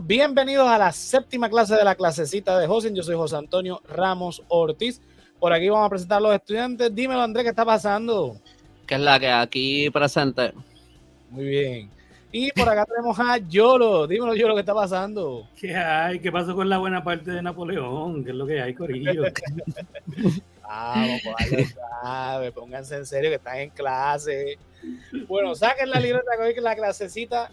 Bienvenidos a la séptima clase de la clasecita de José. Yo soy José Antonio Ramos Ortiz. Por aquí vamos a presentar a los estudiantes. Dímelo, Andrés, ¿qué está pasando? Que es la que aquí presente. Muy bien. Y por acá tenemos a Yolo. Dímelo, Yolo, ¿qué está pasando? ¿Qué hay? ¿Qué pasó con la buena parte de Napoleón? ¿Qué es lo que hay, Corillo? Vamos, pues sabe, pónganse en serio que están en clase. Bueno, saquen la libreta que la clasecita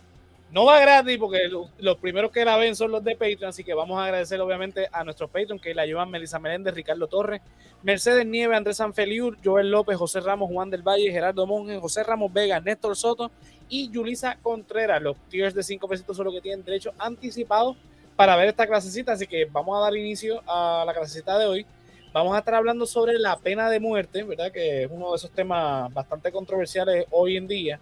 no va gratis porque los primeros que la ven son los de Patreon, así que vamos a agradecer obviamente a nuestros Patreon que la llevan Melissa Meléndez, Ricardo Torres, Mercedes Nieve, Andrés Sanfeliur, Joel López, José Ramos, Juan del Valle, Gerardo Monge, José Ramos Vega, Néstor Soto y Yulisa Contreras. Los tiers de 5 pesitos son los que tienen derecho anticipado para ver esta clasecita, así que vamos a dar inicio a la clasecita de hoy. Vamos a estar hablando sobre la pena de muerte, ¿verdad? Que es uno de esos temas bastante controversiales hoy en día,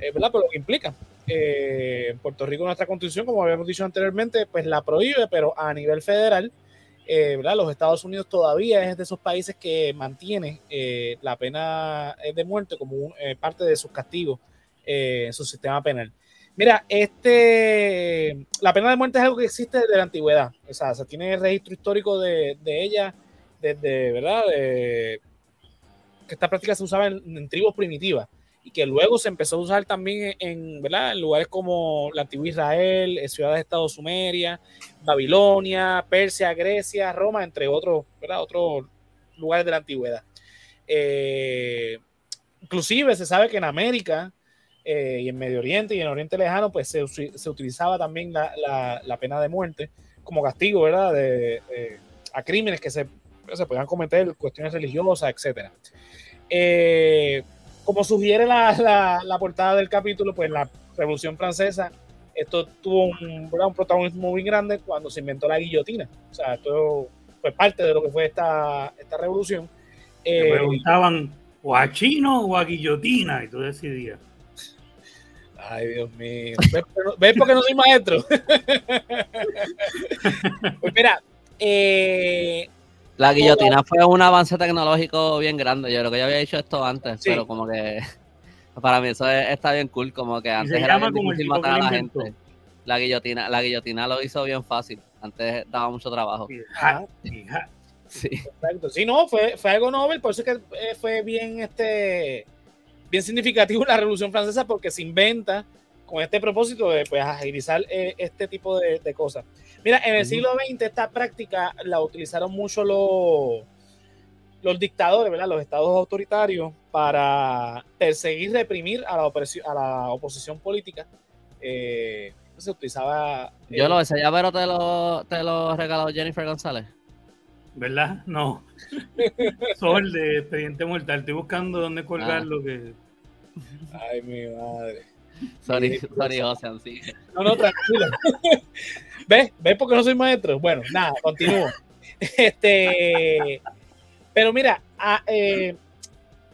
eh, ¿verdad? Por lo que implica eh, Puerto Rico nuestra constitución, como habíamos dicho anteriormente, pues la prohíbe, pero a nivel federal, eh, ¿verdad? los Estados Unidos todavía es de esos países que mantiene eh, la pena de muerte como parte de sus castigos en su sistema penal. Mira, este, la pena de muerte es algo que existe desde la antigüedad, o sea, se tiene registro histórico de, ella desde, ¿verdad? que esta práctica se usaba en tribus primitivas y que luego se empezó a usar también en, ¿verdad? lugares como la antigua Israel, ciudades de Estado Sumeria, Babilonia, Persia, Grecia, Roma, entre otros, ¿verdad? otros lugares de la antigüedad. Eh, inclusive se sabe que en América eh, y en Medio Oriente y en Oriente Lejano, pues se, se utilizaba también la, la, pena de muerte como castigo, ¿verdad? De, a crímenes que se, se podían cometer, cuestiones religiosas, etc. Eh, como sugiere la, la, portada del capítulo, pues la Revolución Francesa, esto tuvo un, un, protagonismo muy grande cuando se inventó la guillotina. O sea, esto fue parte de lo que fue esta, esta revolución. Eh, preguntaban o a chino o a guillotina y tú decidías. Ay, Dios mío. ¿Ves, por qué no soy maestro? pues mira, eh, la guillotina fue un avance tecnológico bien grande. Yo creo que ya había dicho esto antes, pero como que para mí eso está bien cool. Como que antes era bien difícil matar a la gente. La guillotina, la guillotina lo hizo bien fácil. Antes daba mucho trabajo. Sí. Exacto. Sí, no, fue, fue algo novel, por eso es que eh, fue bien, este, bien significativo la Revolución Francesa, porque se inventa con este propósito de pues, agilizar eh, este tipo de, cosas. Mira, en el siglo XX esta práctica la utilizaron mucho los, los dictadores, ¿verdad? los estados autoritarios, para perseguir, reprimir a la, oposición, a la oposición política. Eh, se utilizaba... Yo lo ese llavero te lo, te lo regaló Jennifer González. ¿Verdad? No. Sol de expediente mortal. Estoy buscando dónde colgarlo. Ah. Que... Ay, mi madre. Sorry, sorry, José, así. No, no, tranquilo. ¿Ves? ¿Ves por qué no soy maestro? Bueno, nada, continúo. Este, pero mira, eh,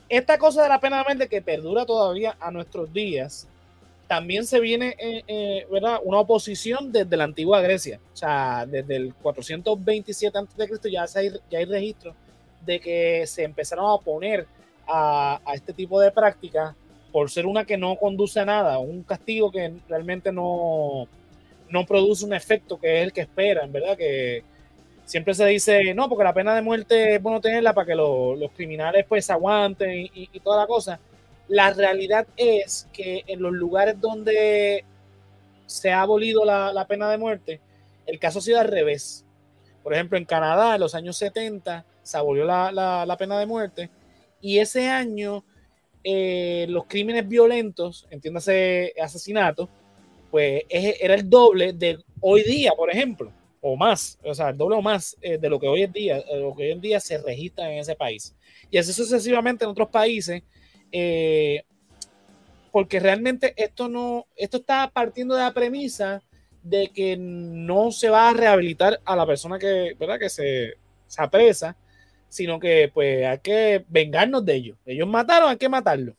esta cosa de la pena de muerte que perdura todavía a nuestros días, también se viene, eh, eh, ¿verdad? Una oposición desde la antigua Grecia. O sea, desde el 427 a.C. ya, hay, ya hay registros de que se empezaron a oponer a, a este tipo de prácticas por ser una que no conduce a nada, un castigo que realmente no, no produce un efecto que es el que esperan, ¿verdad? Que siempre se dice, no, porque la pena de muerte es bueno tenerla para que los criminales pues aguanten y, toda la cosa. La realidad es que en los lugares donde se ha abolido la, pena de muerte, el caso ha sido al revés. Por ejemplo, en Canadá, en los años 70, se abolió la, la pena de muerte y ese año eh, los crímenes violentos, entiéndase asesinatos, pues era el doble de hoy día, por ejemplo, o más, o sea, el doble o más eh, de lo que hoy en día, eh, lo que hoy en día se registra en ese país. Y así sucesivamente en otros países, porque realmente esto no, esto está partiendo de la premisa de que no se va a rehabilitar a la persona que, ¿verdad? que se, se apresa, sino que pues hay que vengarnos de ellos. Ellos mataron, hay que matarlos.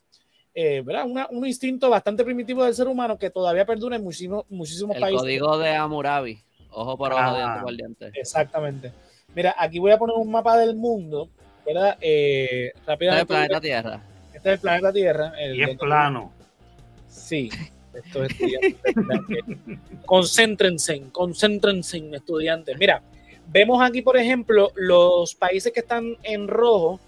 Eh, ¿verdad? un instinto bastante primitivo del ser humano que todavía perdura en muchísimos, muchísimos El países. código de Amurabi, ojo por ojo, ah, diente Exactamente. Mira, aquí voy a poner un mapa del mundo, ¿verdad? Eh, rápidamente. Este es el planeta Tierra. Este es el planeta Tierra. y es plano. Sí. Estos estudiantes, concéntrense, concéntrense, estudiantes. Mira, vemos aquí, por ejemplo, los países que están en rojo.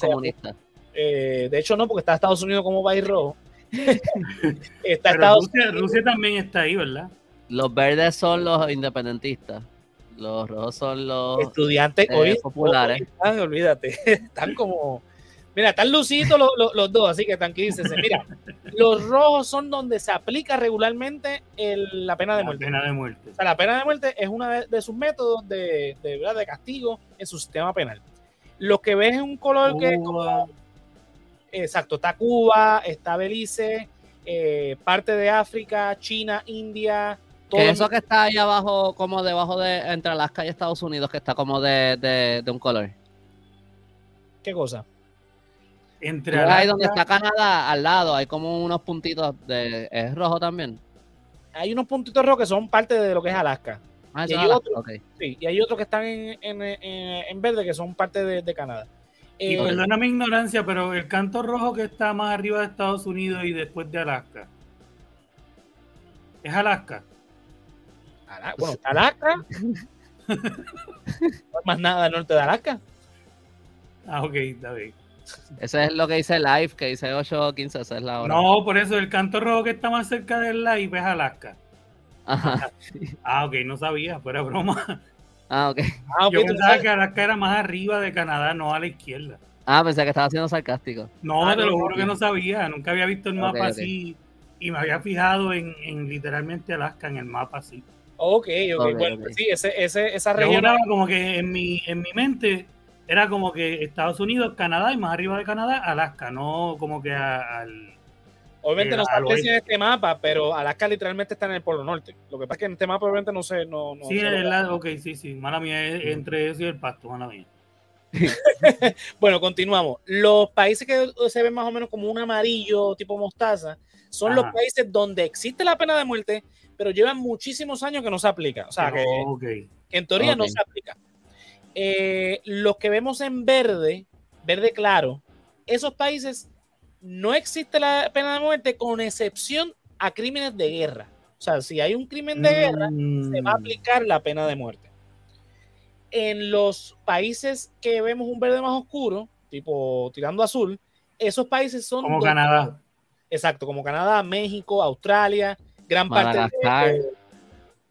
comunistas. Eh, de hecho, no, porque está Estados Unidos como país rojo. está Estados Rusia, Rusia también está ahí, ¿verdad? Los verdes son los independentistas. Los rojos son los estudiantes eh, populares. olvídate, están como Mira, están lucidos los, dos, así que tranquilícense. Mira, los rojos son donde se aplica regularmente la pena de muerte. La pena de muerte. O sea, la pena de muerte es uno de, sus métodos de, de, de, castigo en su sistema penal. Lo que ves es un color que es como. Exacto, está Cuba, está Belice, eh, parte de África, China, India. Todo eso que está ahí abajo, como debajo de entre Alaska y Estados Unidos, que está como de un color. ¿Qué cosa? Entre ahí donde está Canadá, al lado, hay como unos puntitos de. ¿Es rojo también? Hay unos puntitos rojos que son parte de lo que es Alaska. Ah, y, hay otros, sí, y hay otros que están en, en, en, verde que son parte de, Canadá. Y eh, perdona mi ignorancia, pero el canto rojo que está más arriba de Estados Unidos y después de Alaska. ¿Es Alaska? bueno, está Alaska. no hay más nada al norte de Alaska. Ah, ok, está bien. Eso es lo que dice Live, que dice 8.15, esa es la hora. No, por eso el canto rojo que está más cerca del Live es Alaska. Ajá. Ah, ok, no sabía, fuera broma. Ah, ok. Ah, Yo pensaba que Alaska era más arriba de Canadá, no a la izquierda. Ah, pensé que estaba siendo sarcástico. No, ah, te lo juro que no sabía, nunca había visto el mapa así y me había fijado en, en, literalmente Alaska en el mapa así. Ok, ok, bueno, sí, ese, ese, esa región. Yo como que en mi, en mi mente era como que Estados Unidos, Canadá y más arriba de Canadá, Alaska, no como que al. Obviamente no está en este mapa, pero Alaska literalmente está en el Polo Norte. Lo que pasa es que en este mapa obviamente no sé. No, no sí, el lado, ok, sí, sí. Mala mía, es entre eso y el pasto, mala mía. bueno, continuamos. Los países que se ven más o menos como un amarillo tipo mostaza son los países donde existe la pena de muerte, pero llevan muchísimos años que no se aplica. O sea, que, en teoría no se aplica. Eh, los que vemos en verde, verde claro, esos países no existe la pena de muerte con excepción a crímenes de guerra. O sea, si hay un crimen de guerra, se va a mm. aplicar la pena de muerte. En los países que vemos un verde más oscuro, tipo tirando azul, esos países son... Como Canadá. Exacto, como Canadá, México, Australia, gran parte de,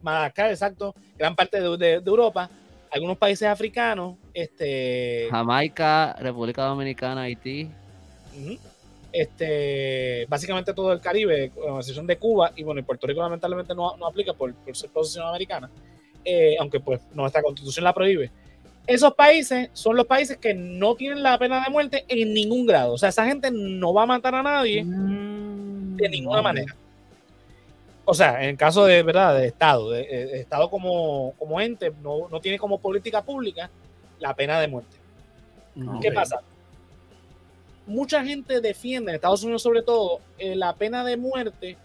Madagascar, exacto, gran parte de Europa algunos países africanos, este, Jamaica, República Dominicana, Haití. Este, básicamente todo el Caribe, con la excepción de Cuba, y bueno, y Puerto Rico lamentablemente no, no aplica por, por, ser posesión americana, eh, aunque pues nuestra constitución la prohíbe. Esos países son los países que no tienen la pena de muerte en ningún grado. O sea, esa gente no va a matar a nadie mm, de ninguna manera o sea, en el caso de verdad de Estado, de, Estado como, como ente, no, tiene como política pública la pena de muerte. ¿Qué pasa? Mucha gente defiende, en Estados Unidos sobre todo, eh, la pena de muerte,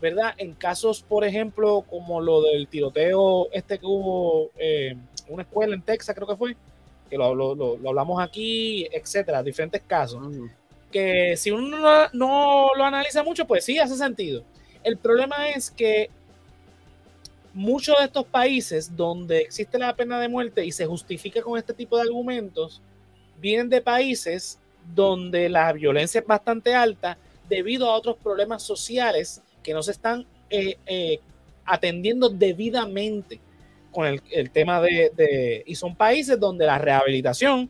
¿verdad? En casos, por ejemplo, como lo del tiroteo este que hubo en eh, una escuela en Texas, creo que fue, que lo, lo, hablamos aquí, etcétera, diferentes casos. Que si uno no, no lo analiza mucho, pues sí, hace sentido el problema es que muchos de estos países donde existe la pena de muerte y se justifica con este tipo de argumentos, vienen de países donde la violencia es bastante alta debido a otros problemas sociales que no se están eh, eh, atendiendo debidamente con el, tema de, de, Y son países donde la rehabilitación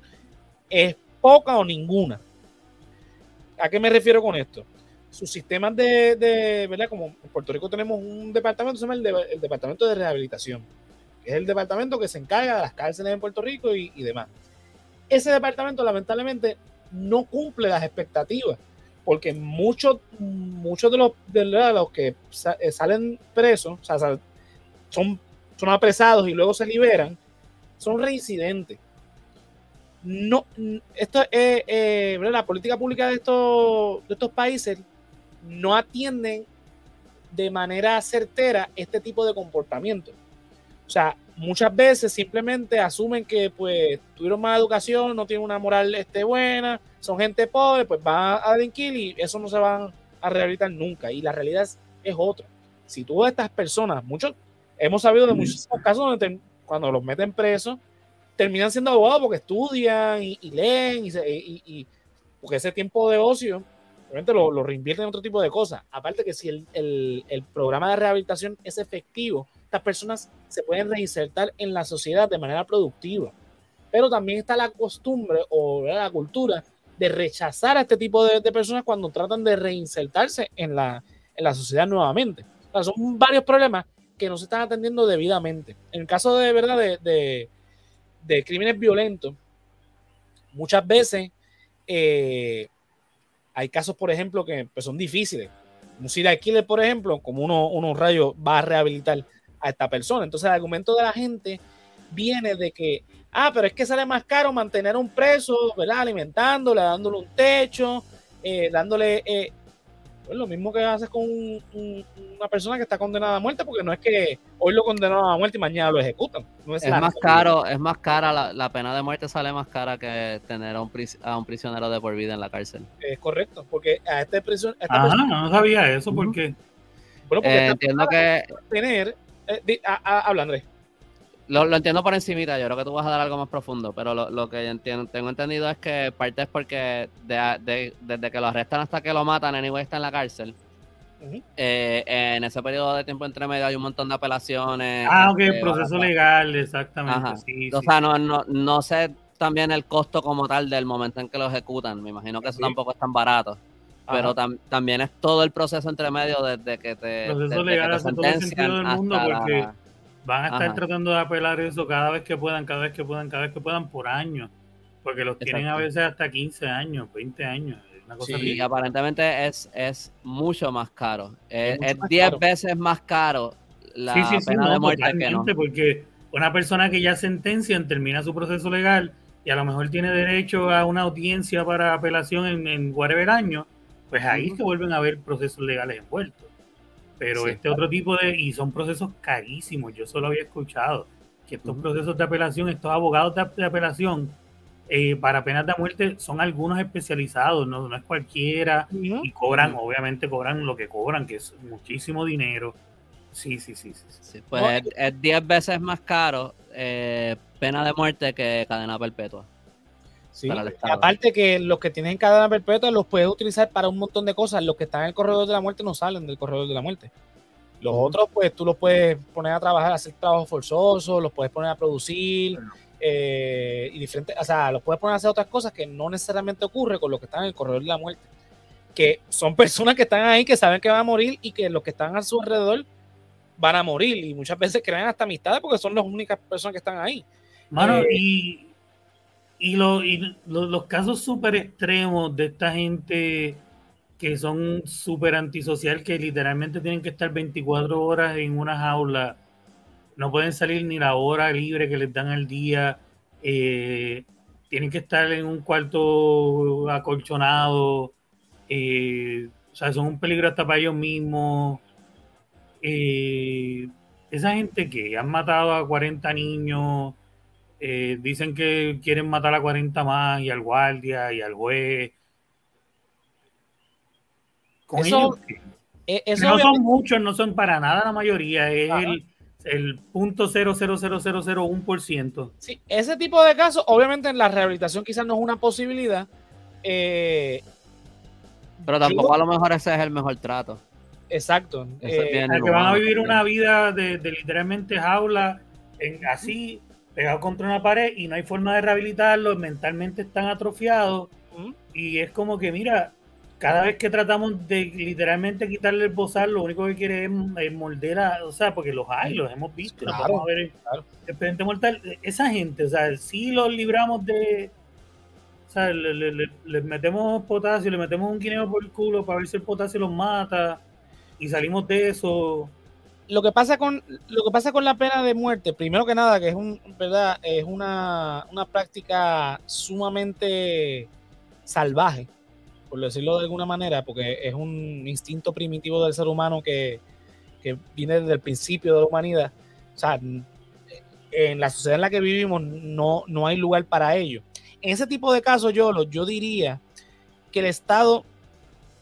es poca o ninguna. ¿A qué me refiero con esto? sus sistemas de, de, ¿verdad? Como en Puerto Rico tenemos un departamento, se llama el, Departamento de Rehabilitación, que es el departamento que se encarga de las cárceles en Puerto Rico y, demás. Ese departamento lamentablemente no cumple las expectativas, porque muchos de los, de los que eh, salen presos, o sea, son, son apresados y luego se liberan, son reincidentes no esto es eh, la política pública de estos de estos países no atienden de manera certera este tipo de comportamiento. O sea, muchas veces simplemente asumen que pues tuvieron más educación, no tienen una moral este, buena, son gente pobre, pues van a delinquir y eso no se van a rehabilitar nunca. Y la realidad es es otro. Si tú estas personas, muchos, hemos sabido de muchísimos casos donde cuando los meten presos, terminan siendo abogados porque estudian y, leen y, porque ese tiempo de ocio obviamente lo, lo, reinvierten en otro tipo de cosas. Aparte que si el, el, el, programa de rehabilitación es efectivo, estas personas se pueden reinsertar en la sociedad de manera productiva. Pero también está la costumbre o la cultura de rechazar a este tipo de, personas cuando tratan de reinsertarse en la, en la sociedad nuevamente. son varios problemas que no se están atendiendo debidamente. En el caso de verdad de, de, crímenes violentos, muchas veces eh, hay casos, por ejemplo, que pues, son difíciles. Un serial killer, por ejemplo, como uno, unos rayos va a rehabilitar a esta persona. Entonces el argumento de la gente viene de que, ah, pero es que sale más caro mantener un preso, ¿verdad? Alimentándole, dándole un techo, eh, dándole eh, pues lo mismo que haces con una persona que está condenada a muerte, porque no es que hoy lo condenaron a muerte y mañana lo ejecutan. es, más caro, es más cara, la, pena de muerte sale más cara que tener a un, a un prisionero de por vida en la cárcel. Es correcto, porque a este prisión, ah, no sabía eso, porque... Bueno, porque eh, entiendo que... Tener, eh, habla Andrés. Lo, entiendo por encimita, yo creo que tú vas a dar algo más profundo, pero lo, que entiendo, tengo entendido es que parte es porque desde que lo arrestan hasta que lo matan, anyway está en la cárcel. Eh, en ese periodo de tiempo entre medio hay un montón de apelaciones. Ah, ok, este, proceso legal, exactamente. o sea, no, no, no sé también el costo como tal del momento en que lo ejecutan. Me imagino que eso tampoco es tan barato. Pero también es todo el proceso entre medio desde que te, proceso legal hace todo el sentido del mundo porque Van a estar tratando de apelar eso cada vez que puedan, cada vez que puedan, cada vez que puedan por años. Porque los tienen a veces hasta 15 años, 20 años. sí, aparentemente es, es mucho más caro. Es, 10 veces más caro la pena de muerte que no. Porque una persona que ya sentencian termina su proceso legal y a lo mejor tiene derecho a una audiencia para apelación en, en whatever año, pues ahí se vuelven a ver procesos legales envueltos. Pero este otro tipo de, y son procesos carísimos, yo solo había escuchado que estos procesos de apelación, estos abogados de, apelación eh, para penas de muerte son algunos especializados, no, no es cualquiera, y cobran, obviamente cobran lo que cobran, que es muchísimo dinero. Sí, sí, sí. sí, pues es 10 veces más caro eh, pena de muerte que cadena perpetua. Sí, aparte que los que tienen cadena perpetua los puedes utilizar para un montón de cosas. Los que están en el corredor de la muerte no salen del corredor de la muerte. Los otros, pues tú los puedes poner a trabajar, a hacer trabajo forzoso, los puedes poner a producir eh, y diferentes, o sea, los puedes poner a hacer otras cosas que no necesariamente ocurre con los que están en el corredor de la muerte. Que son personas que están ahí, que saben que van a morir y que los que están a su alrededor van a morir. Y muchas veces crean hasta amistades porque son las únicas personas que están ahí. Mano, eh, y y, los casos súper extremos de esta gente que son súper antisocial, que literalmente tienen que estar 24 horas en una jaula, no pueden salir ni la hora libre que les dan al día, eh, tienen que estar en un cuarto acolchonado, eh, o sea, son un peligro hasta para ellos mismos. Eh, esa gente que han matado a 40 niños, eh, dicen que quieren matar a 40 más y al guardia y al juez. Con eso, eh, no son muchos, no son para nada la mayoría, es el, el punto ciento Sí, ese tipo de casos, obviamente en la rehabilitación quizás no es una posibilidad. Eh, pero tampoco a lo mejor ese es el mejor trato. Exacto. que van a vivir una vida de, literalmente jaula, en, así, pegado contra una pared y no hay forma de rehabilitarlos, mentalmente están atrofiados. Y es como que, mira, cada vez que tratamos de literalmente quitarle el bozal, lo único que quiere es, morder a, o sea, porque los hay, los hemos visto, claro, ver el expediente mortal. Esa gente, o sea, si los libramos de, o sea, le, metemos potasio, le metemos un guineo por el culo para ver si el potasio los mata y salimos de eso lo que pasa con lo que pasa con la pena de muerte, primero que nada, que es un, verdad, es una, práctica sumamente salvaje, por decirlo de alguna manera, porque es un instinto primitivo del ser humano que, viene desde el principio de la humanidad. O sea, en la sociedad en la que vivimos no, no hay lugar para ello. En ese tipo de casos, yo, yo diría que el Estado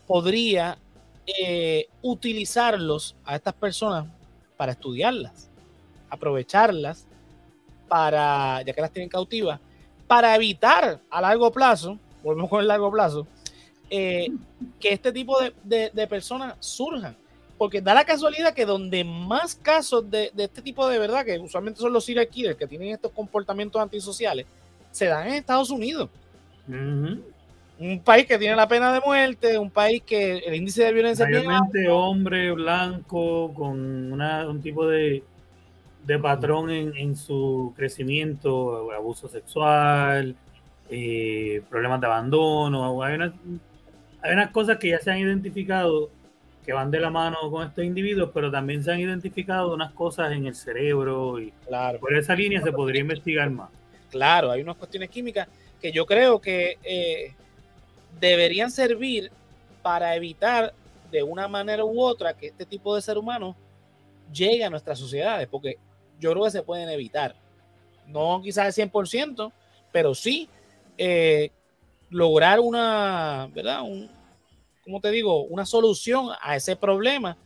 podría eh, utilizarlos a estas personas para estudiarlas, aprovecharlas para, ya que las tienen cautivas, para evitar a largo plazo, volvemos con el largo plazo, eh, que este tipo de, personas surjan. Porque da la casualidad que donde más casos de, este tipo de verdad, que usualmente son los serial killers que tienen estos comportamientos antisociales, se dan en Estados Unidos. Un país que tiene la pena de muerte, un país que el índice de violencia es hombre blanco con un tipo de, de patrón en, su crecimiento, abuso sexual, eh, problemas de abandono. Hay, hay unas cosas que ya se han identificado que van de la mano con estos individuos, pero también se han identificado unas cosas en el cerebro y claro. por esa línea se podría investigar más. Claro, hay unas cuestiones químicas que yo creo que eh, deberían servir para evitar de una manera u otra que este tipo de ser humano llegue a nuestras sociedades, porque yo creo que se pueden evitar. No quizás el 100%, pero sí eh, lograr una, ¿verdad? Un, como te digo, una solución a ese problema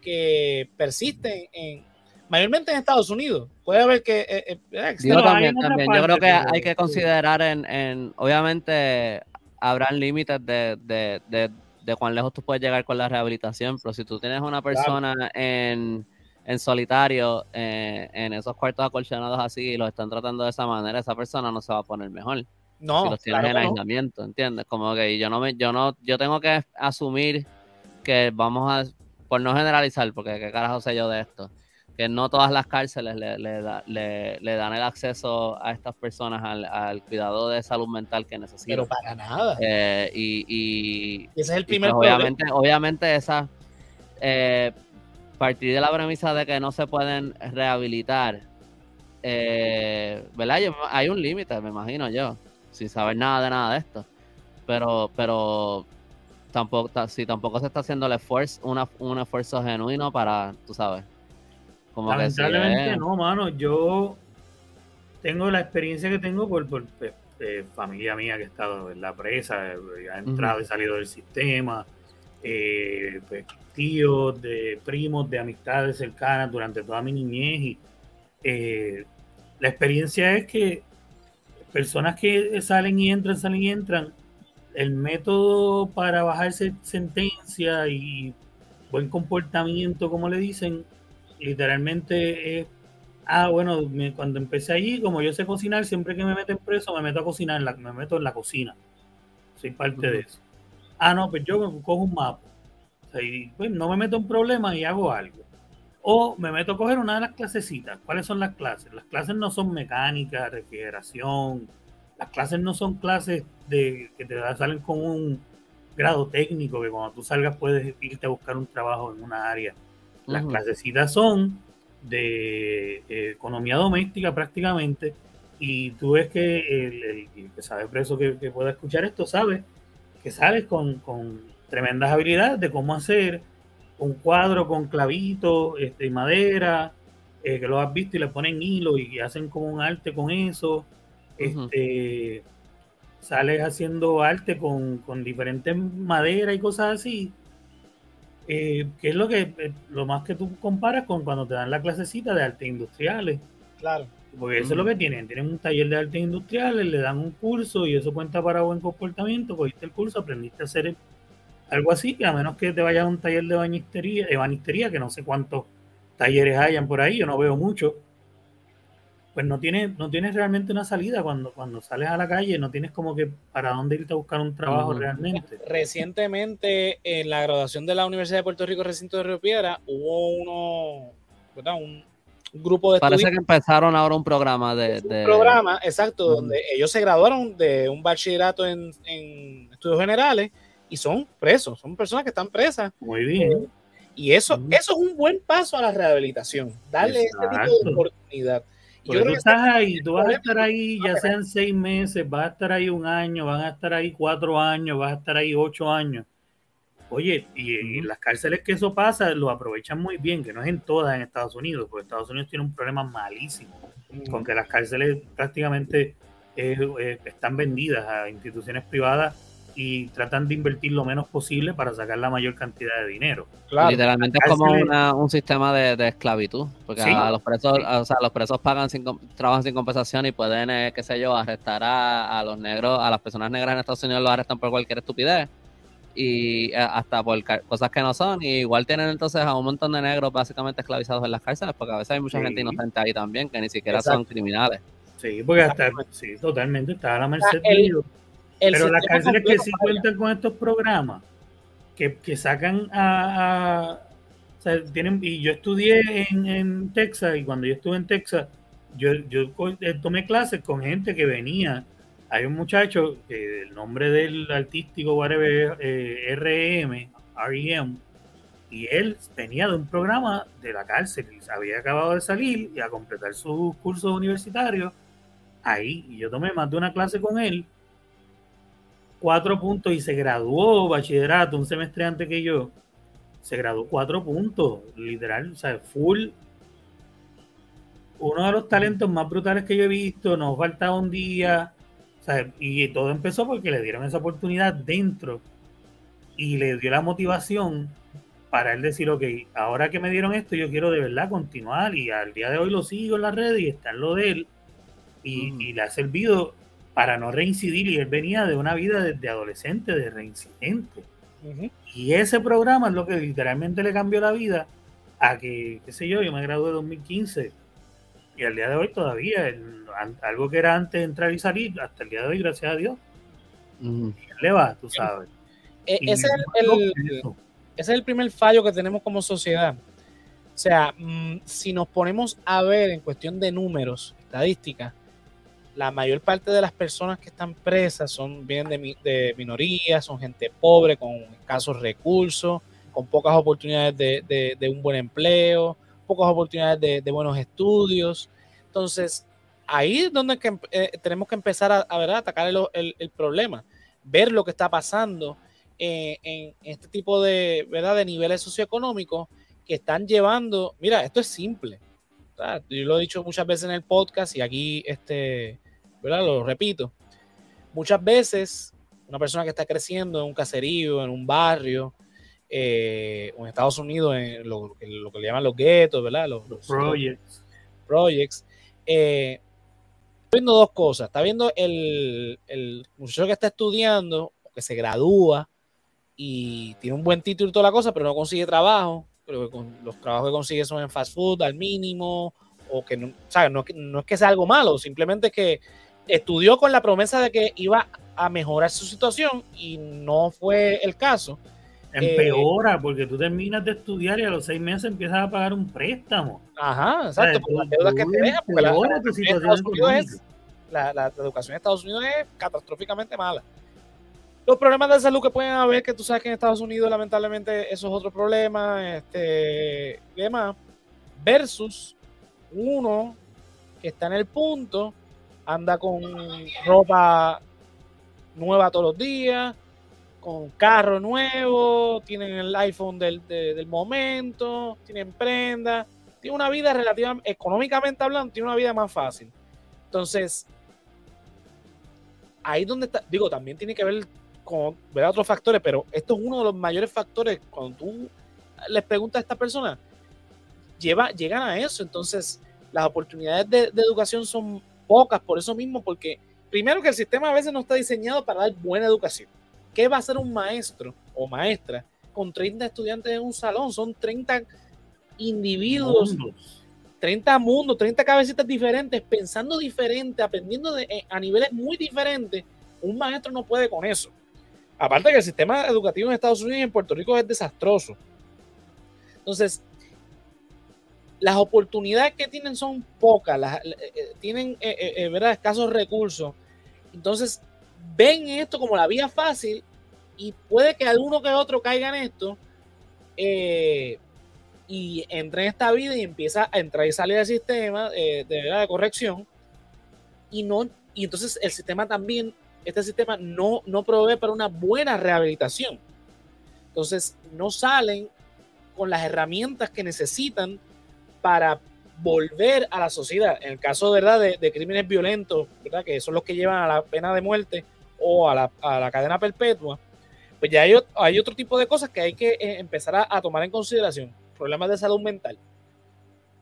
que persiste en, mayormente en Estados Unidos. Puede haber que... Eh, eh yo también, también. Yo creo que hay que considerar en, en obviamente, habrán límites de, de, de, de, cuán lejos tú puedes llegar con la rehabilitación, pero si tú tienes una persona en en solitario, eh, en esos cuartos acolchonados así, y los están tratando de esa manera, esa persona no se va a poner mejor. No, si los tienes en aislamiento, ¿entiendes? Como que yo no me, yo no, yo tengo que asumir que vamos a, por no generalizar, porque qué carajo sé yo de esto, que no todas las cárceles le, le, le, dan el acceso a estas personas al, cuidado de salud mental que necesitan. Pero para nada. Eh, y, y, ese es el primer pues, obviamente, obviamente esa eh, partir de la premisa de que no se pueden rehabilitar, eh, ¿verdad? hay un límite, me imagino yo, sin saber nada de nada de esto. Pero, pero tampoco, si tampoco se está haciendo el esfuerzo, un esfuerzo genuino para, tú sabes. Como Lamentablemente no, mano. Yo tengo la experiencia que tengo por, por, pues, eh, familia mía que ha estado en la presa, ha entrado y salido del sistema. Eh, pues, tíos, de primos, de amistades cercanas durante toda mi niñez y eh, la experiencia es que personas que salen y entran, salen y entran, el método para bajarse sentencia y buen comportamiento, como le dicen, literalmente es, ah, bueno, cuando empecé allí, como yo sé cocinar, siempre que me meten preso, me meto a cocinar, me meto en la cocina. Soy parte de eso. Ah, no, pues yo cojo un mapa y pues, no me meto en problemas y hago algo. O me meto a coger una de las clasecitas. ¿Cuáles son las clases? Las clases no son mecánica, refrigeración. Las clases no son clases de que te salen con un grado técnico que cuando tú salgas puedes irte a buscar un trabajo en una área. Las clasecitas son de eh, economía doméstica prácticamente y tú ves que el, que sabe preso que, que, pueda escuchar esto sabe que sales con, con tremendas habilidades de cómo hacer un cuadro con clavitos este, y madera, eh, que lo has visto y le ponen hilo y hacen como un arte con eso. Este, sales haciendo arte con, diferentes maderas y cosas así. Eh, que es lo que eh, lo más que tú comparas con cuando te dan la clasecita de artes industriales. Claro. Porque eso es lo que tienen. Tienen un taller de artes industriales, le dan un curso y eso cuenta para buen comportamiento. Cogiste el curso, aprendiste a hacer algo así, a menos que te vayas a un taller de bañistería, de banistería, que no sé cuántos talleres hayan por ahí, yo no veo mucho, pues no tienes, no tienes realmente una salida cuando, cuando sales a la calle, no tienes como que para dónde irte a buscar un trabajo realmente. Recientemente, en la graduación de la Universidad de Puerto Rico, recinto de Río Piedra, hubo uno, ¿verdad? Un, grupo de Parece que empezaron ahora un programa de... Un programa, exacto, donde ellos se graduaron de un bachillerato en, en estudios generales y son presos, son personas que están presas. Muy bien. Eh, y eso, eso es un buen paso a la rehabilitación, darle ese tipo de oportunidad. Yo tú estás ahí, tú vas a estar ahí, ya sean seis meses, vas a estar ahí un año, van a estar ahí cuatro años, vas a estar ahí ocho años. Oye, y, en las cárceles que eso pasa, lo aprovechan muy bien, que no es en todas en Estados Unidos, porque Estados Unidos tiene un problema malísimo, con que las cárceles prácticamente eh, eh, están vendidas a instituciones privadas y tratan de invertir lo menos posible para sacar la mayor cantidad de dinero. Literalmente es como un sistema de, esclavitud, porque a los presos, o sea, los presos pagan sin, trabajan sin compensación y pueden, eh, qué sé yo, arrestar a, los negros, a las personas negras en Estados Unidos los arrestan por cualquier estupidez y eh, hasta por cosas que no son. Y igual tienen entonces a un montón de negros básicamente esclavizados en las cárceles, porque a veces hay mucha gente inocente ahí también que ni siquiera son criminales. Sí, porque hasta, sí, totalmente, está a la merced de ellos. Pero las cárceles que sí cuentan con estos programas, que, que sacan a, o sea, tienen, y yo estudié en, en, Texas, y cuando yo estuve en Texas, yo, yo eh, tomé clases con gente que venía. Hay un muchacho, que el nombre del artístico, whatever, eh, REM, REM, y él venía de un programa de la cárcel, y había acabado de salir y a completar sus cursos universitarios ahí. Y yo tomé más de una clase con él cuatro puntos y se graduó bachillerato un semestre antes que yo. Se graduó cuatro puntos, literal, o sea, full. Uno de los talentos más brutales que yo he visto, nos faltaba un día, y todo empezó porque le dieron esa oportunidad dentro y le dio la motivación para él decir, ok, ahora que me dieron esto, yo quiero de verdad continuar y al día de hoy lo sigo en la red y está en lo de él y, y le ha servido para no reincidir y él venía de una vida de, adolescente, de reincidente. Y ese programa es lo que literalmente le cambió la vida a que, qué sé yo, yo me gradué en 2015 y al día de hoy todavía, algo que era antes de entrar y salir, hasta el día de hoy, gracias a Dios, le va, tú sabes. E, ese, es el, ese es el primer fallo que tenemos como sociedad. O sea, mm, si nos ponemos a ver en cuestión de números, estadísticas, la mayor parte de las personas que están presas son vienen de, de minorías, son gente pobre, con escasos recursos, con pocas oportunidades de, un buen empleo, pocas oportunidades de, buenos estudios. Entonces, ahí es donde eh, tenemos que empezar a, a atacar el, problema, ver lo que está pasando eh, en este tipo de, ¿verdad? de niveles socioeconómicos que están llevando, mira, esto es simple. Yo lo he dicho muchas veces en el podcast y aquí este, ¿verdad? Lo repito. Muchas veces una persona que está creciendo en un caserío, en un barrio, eh, o en Estados Unidos, en lo, que le llaman los guetos, ¿verdad? Los, projects. projects. Eh, está viendo dos cosas. Está viendo el, el muchacho que está estudiando, que se gradúa y tiene un buen título y toda la cosa, pero no consigue trabajo. Con los trabajos que consigue son en fast food al mínimo, o que no, ¿sabes? No, no es que sea algo malo, simplemente es que estudió con la promesa de que iba a mejorar su situación y no fue el caso. Empeora, porque tú terminas de estudiar y a los seis meses empiezas a pagar un préstamo. Ajá, exacto, por las deudas que te dejan, porque la, la, educación en Estados Unidos es catastróficamente mala. Los problemas de salud que pueden haber, que tú sabes que en Estados Unidos lamentablemente eso es otro problema, este, y demás, versus uno que está en el punto anda con ropa nueva todos los días, con carro nuevo, tienen el iPhone del, momento, tienen prenda, tiene una vida relativa, económicamente hablando, tiene una vida más fácil. Entonces, ahí donde está, digo, también tiene que ver con ver otros factores, pero esto es uno de los mayores factores cuando tú les preguntas a esta persona, lleva, llegan a eso. Entonces, las oportunidades de, de educación son pocas por eso mismo, porque primero que el sistema a veces no está diseñado para dar buena educación. ¿Qué va a hacer un maestro o maestra con 30 estudiantes en un salón? Son 30 individuos, 30 mundos, 30 cabecitas diferentes, pensando diferente, aprendiendo de, eh, a niveles muy diferentes. Un maestro no puede con eso. Aparte que el sistema educativo en Estados Unidos y en Puerto Rico es desastroso. Entonces, las oportunidades que tienen son pocas, eh, eh, tienen eh, ¿verdad? escasos recursos. Entonces, ven esto como la vía fácil y puede que alguno que otro caiga en esto y entre en esta vida y empieza a entrar y salir del sistema de, ¿verdad? de corrección. Y, no, y entonces el sistema también, este sistema no, no provee para una buena rehabilitación. Entonces, no salen con las herramientas que necesitan para volver a la sociedad. En el caso ¿verdad? De, crímenes violentos, ¿verdad? que son los que llevan a la pena de muerte o a la, cadena perpetua, pues ya hay, hay, otro tipo de cosas que hay que eh, empezar a, a tomar en consideración. Problemas de salud mental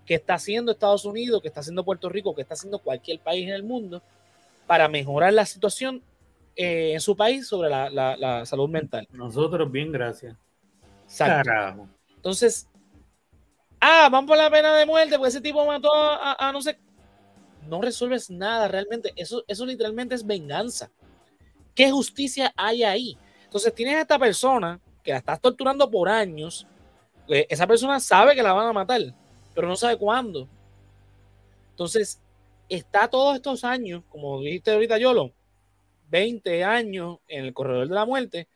que está haciendo Estados Unidos, que está haciendo Puerto Rico, que está haciendo cualquier país en el mundo para mejorar la situación eh, en su país sobre la, salud mental. Nosotros bien, gracias. Carajo. Entonces, ah, vamos por la pena de muerte porque ese tipo mató a, no sé. No resuelves nada realmente. Eso, eso literalmente es venganza. ¿Qué justicia hay ahí? Entonces tienes a esta persona que la estás torturando por años. Eh, esa persona sabe que la van a matar pero no sabe cuándo. Entonces, está todos estos años, como dijiste ahorita, Yolo, 20 años en el corredor de la muerte,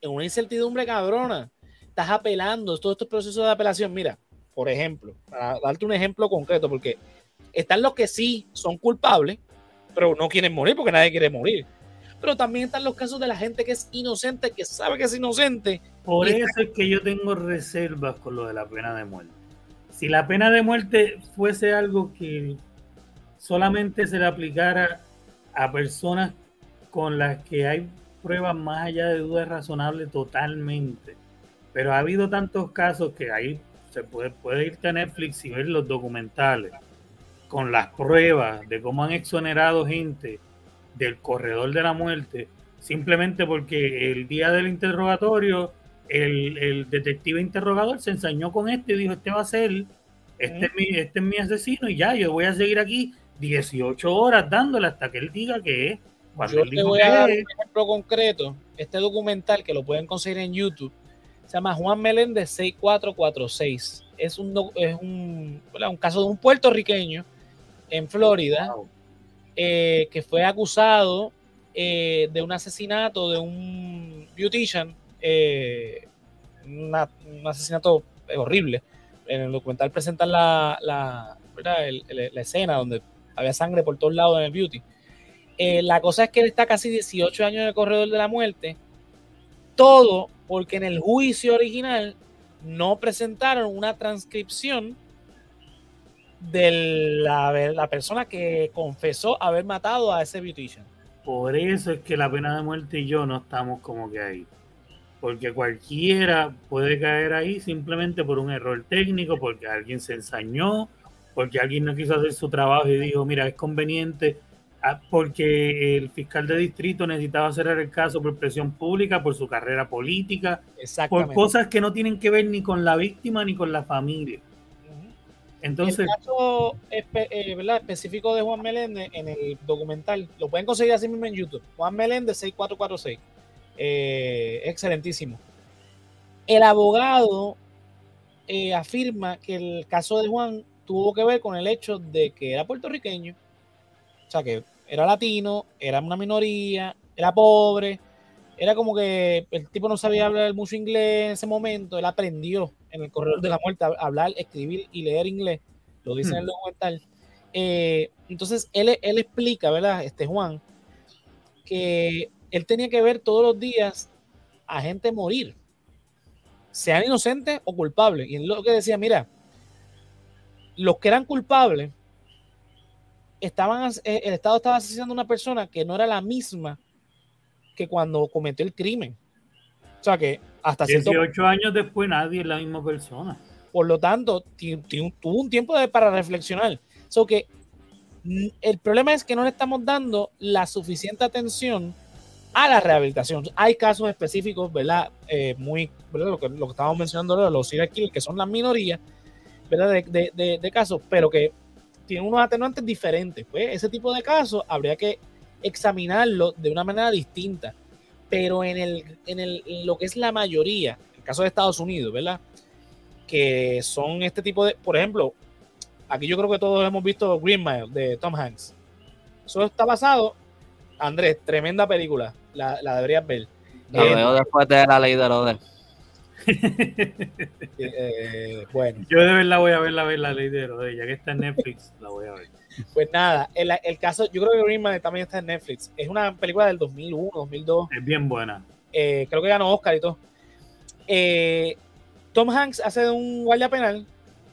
en una incertidumbre cabrona. Estás apelando, todos estos procesos de apelación. Mira, por ejemplo, para darte un ejemplo concreto, porque están los que sí son culpables, pero no quieren morir porque nadie quiere morir. Pero también están los casos de la gente que es inocente, que sabe que es inocente. Por eso es que yo tengo reservas con lo de la pena de muerte si la pena de muerte fuese algo que solamente se le aplicara a personas con las que hay pruebas más allá de dudas razonables totalmente. Pero ha habido tantos casos que ahí se puede, puede irte a Netflix y ver los documentales con las pruebas de cómo han exonerado gente del corredor de la muerte, simplemente porque el día del interrogatorio el, detective interrogador se ensañó con este y dijo, este va a ser, este, es mi, este es mi asesino y ya, yo voy a seguir aquí 18 horas dándole hasta que él diga que es. Cuando yo te voy a dar un ejemplo concreto. Este documental que lo pueden conseguir en YouTube se llama Juan Meléndez 6446. Es un, es un, un caso de un puertorriqueño en Florida eh, que fue acusado eh, de un asesinato de un beautician eh, un asesinato horrible. En el documental presentan la, la, la, escena donde había sangre por todos lados en el beauty. Eh, la cosa es que él está casi 18 años en el corredor de la muerte. Todo porque en el juicio original no presentaron una transcripción de la, persona que confesó haber matado a ese beautician. Por eso es que la pena de muerte y yo no estamos como que ahí porque cualquiera puede caer ahí simplemente por un error técnico, porque alguien se ensañó, porque alguien no quiso hacer su trabajo y dijo, mira, es conveniente, porque el fiscal de distrito necesitaba cerrar el caso por presión pública, por su carrera política, por cosas que no tienen que ver ni con la víctima ni con la familia. Entonces, el caso eh, específico de Juan Meléndez en el documental, lo pueden conseguir así mismo en YouTube, Juan Meléndez 6446 eh, excelentísimo. El abogado eh, afirma que el caso de Juan tuvo que ver con el hecho de que era puertorriqueño, o sea, que era latino, era una minoría, era pobre, era como que el tipo no sabía hablar mucho inglés en ese momento, él aprendió en el corredor de la muerte a hablar, escribir y leer inglés, lo dice en el hmm. documental. Eh, entonces, él, él explica, ¿verdad? Este Juan, que él tenía que ver todos los días a gente morir, sean inocentes o culpables. Y él lo que decía, mira, los que eran culpables, estaban, eh, el Estado estaba asesinando a una persona que no era la misma que cuando cometió el crimen. O sea que hasta 18 años después nadie es la misma persona. Por lo tanto, tuvo un tiempo de, para reflexionar. So que mm, el problema es que no le estamos dando la suficiente atención a la rehabilitación. Hay casos específicos, ¿verdad? Eh, muy, ¿verdad? Lo que, lo que estábamos mencionando, los serial que son la minoría, ¿verdad? De, de, de, casos, pero que tienen unos atenuantes diferentes. Pues ese tipo de casos habría que examinarlo de una manera distinta. Pero en, el, en, el, lo que es la mayoría, el caso de Estados Unidos, ¿verdad? Que son este tipo de, por ejemplo, aquí yo creo que todos hemos visto Green Mile de Tom Hanks. Eso está basado, Andrés, tremenda película la, la deberías ver. La eh, veo después de la ley de Roder. eh, bueno. Yo de verdad voy a ver la, la ley de Roder, ya que está en Netflix, la voy a ver. Pues nada, el, el caso, yo creo que Green Man también está en Netflix. Es una película del 2001, 2002. Es bien buena. Eh, creo que ganó Oscar y todo. Eh, Tom Hanks hace de un guardia penal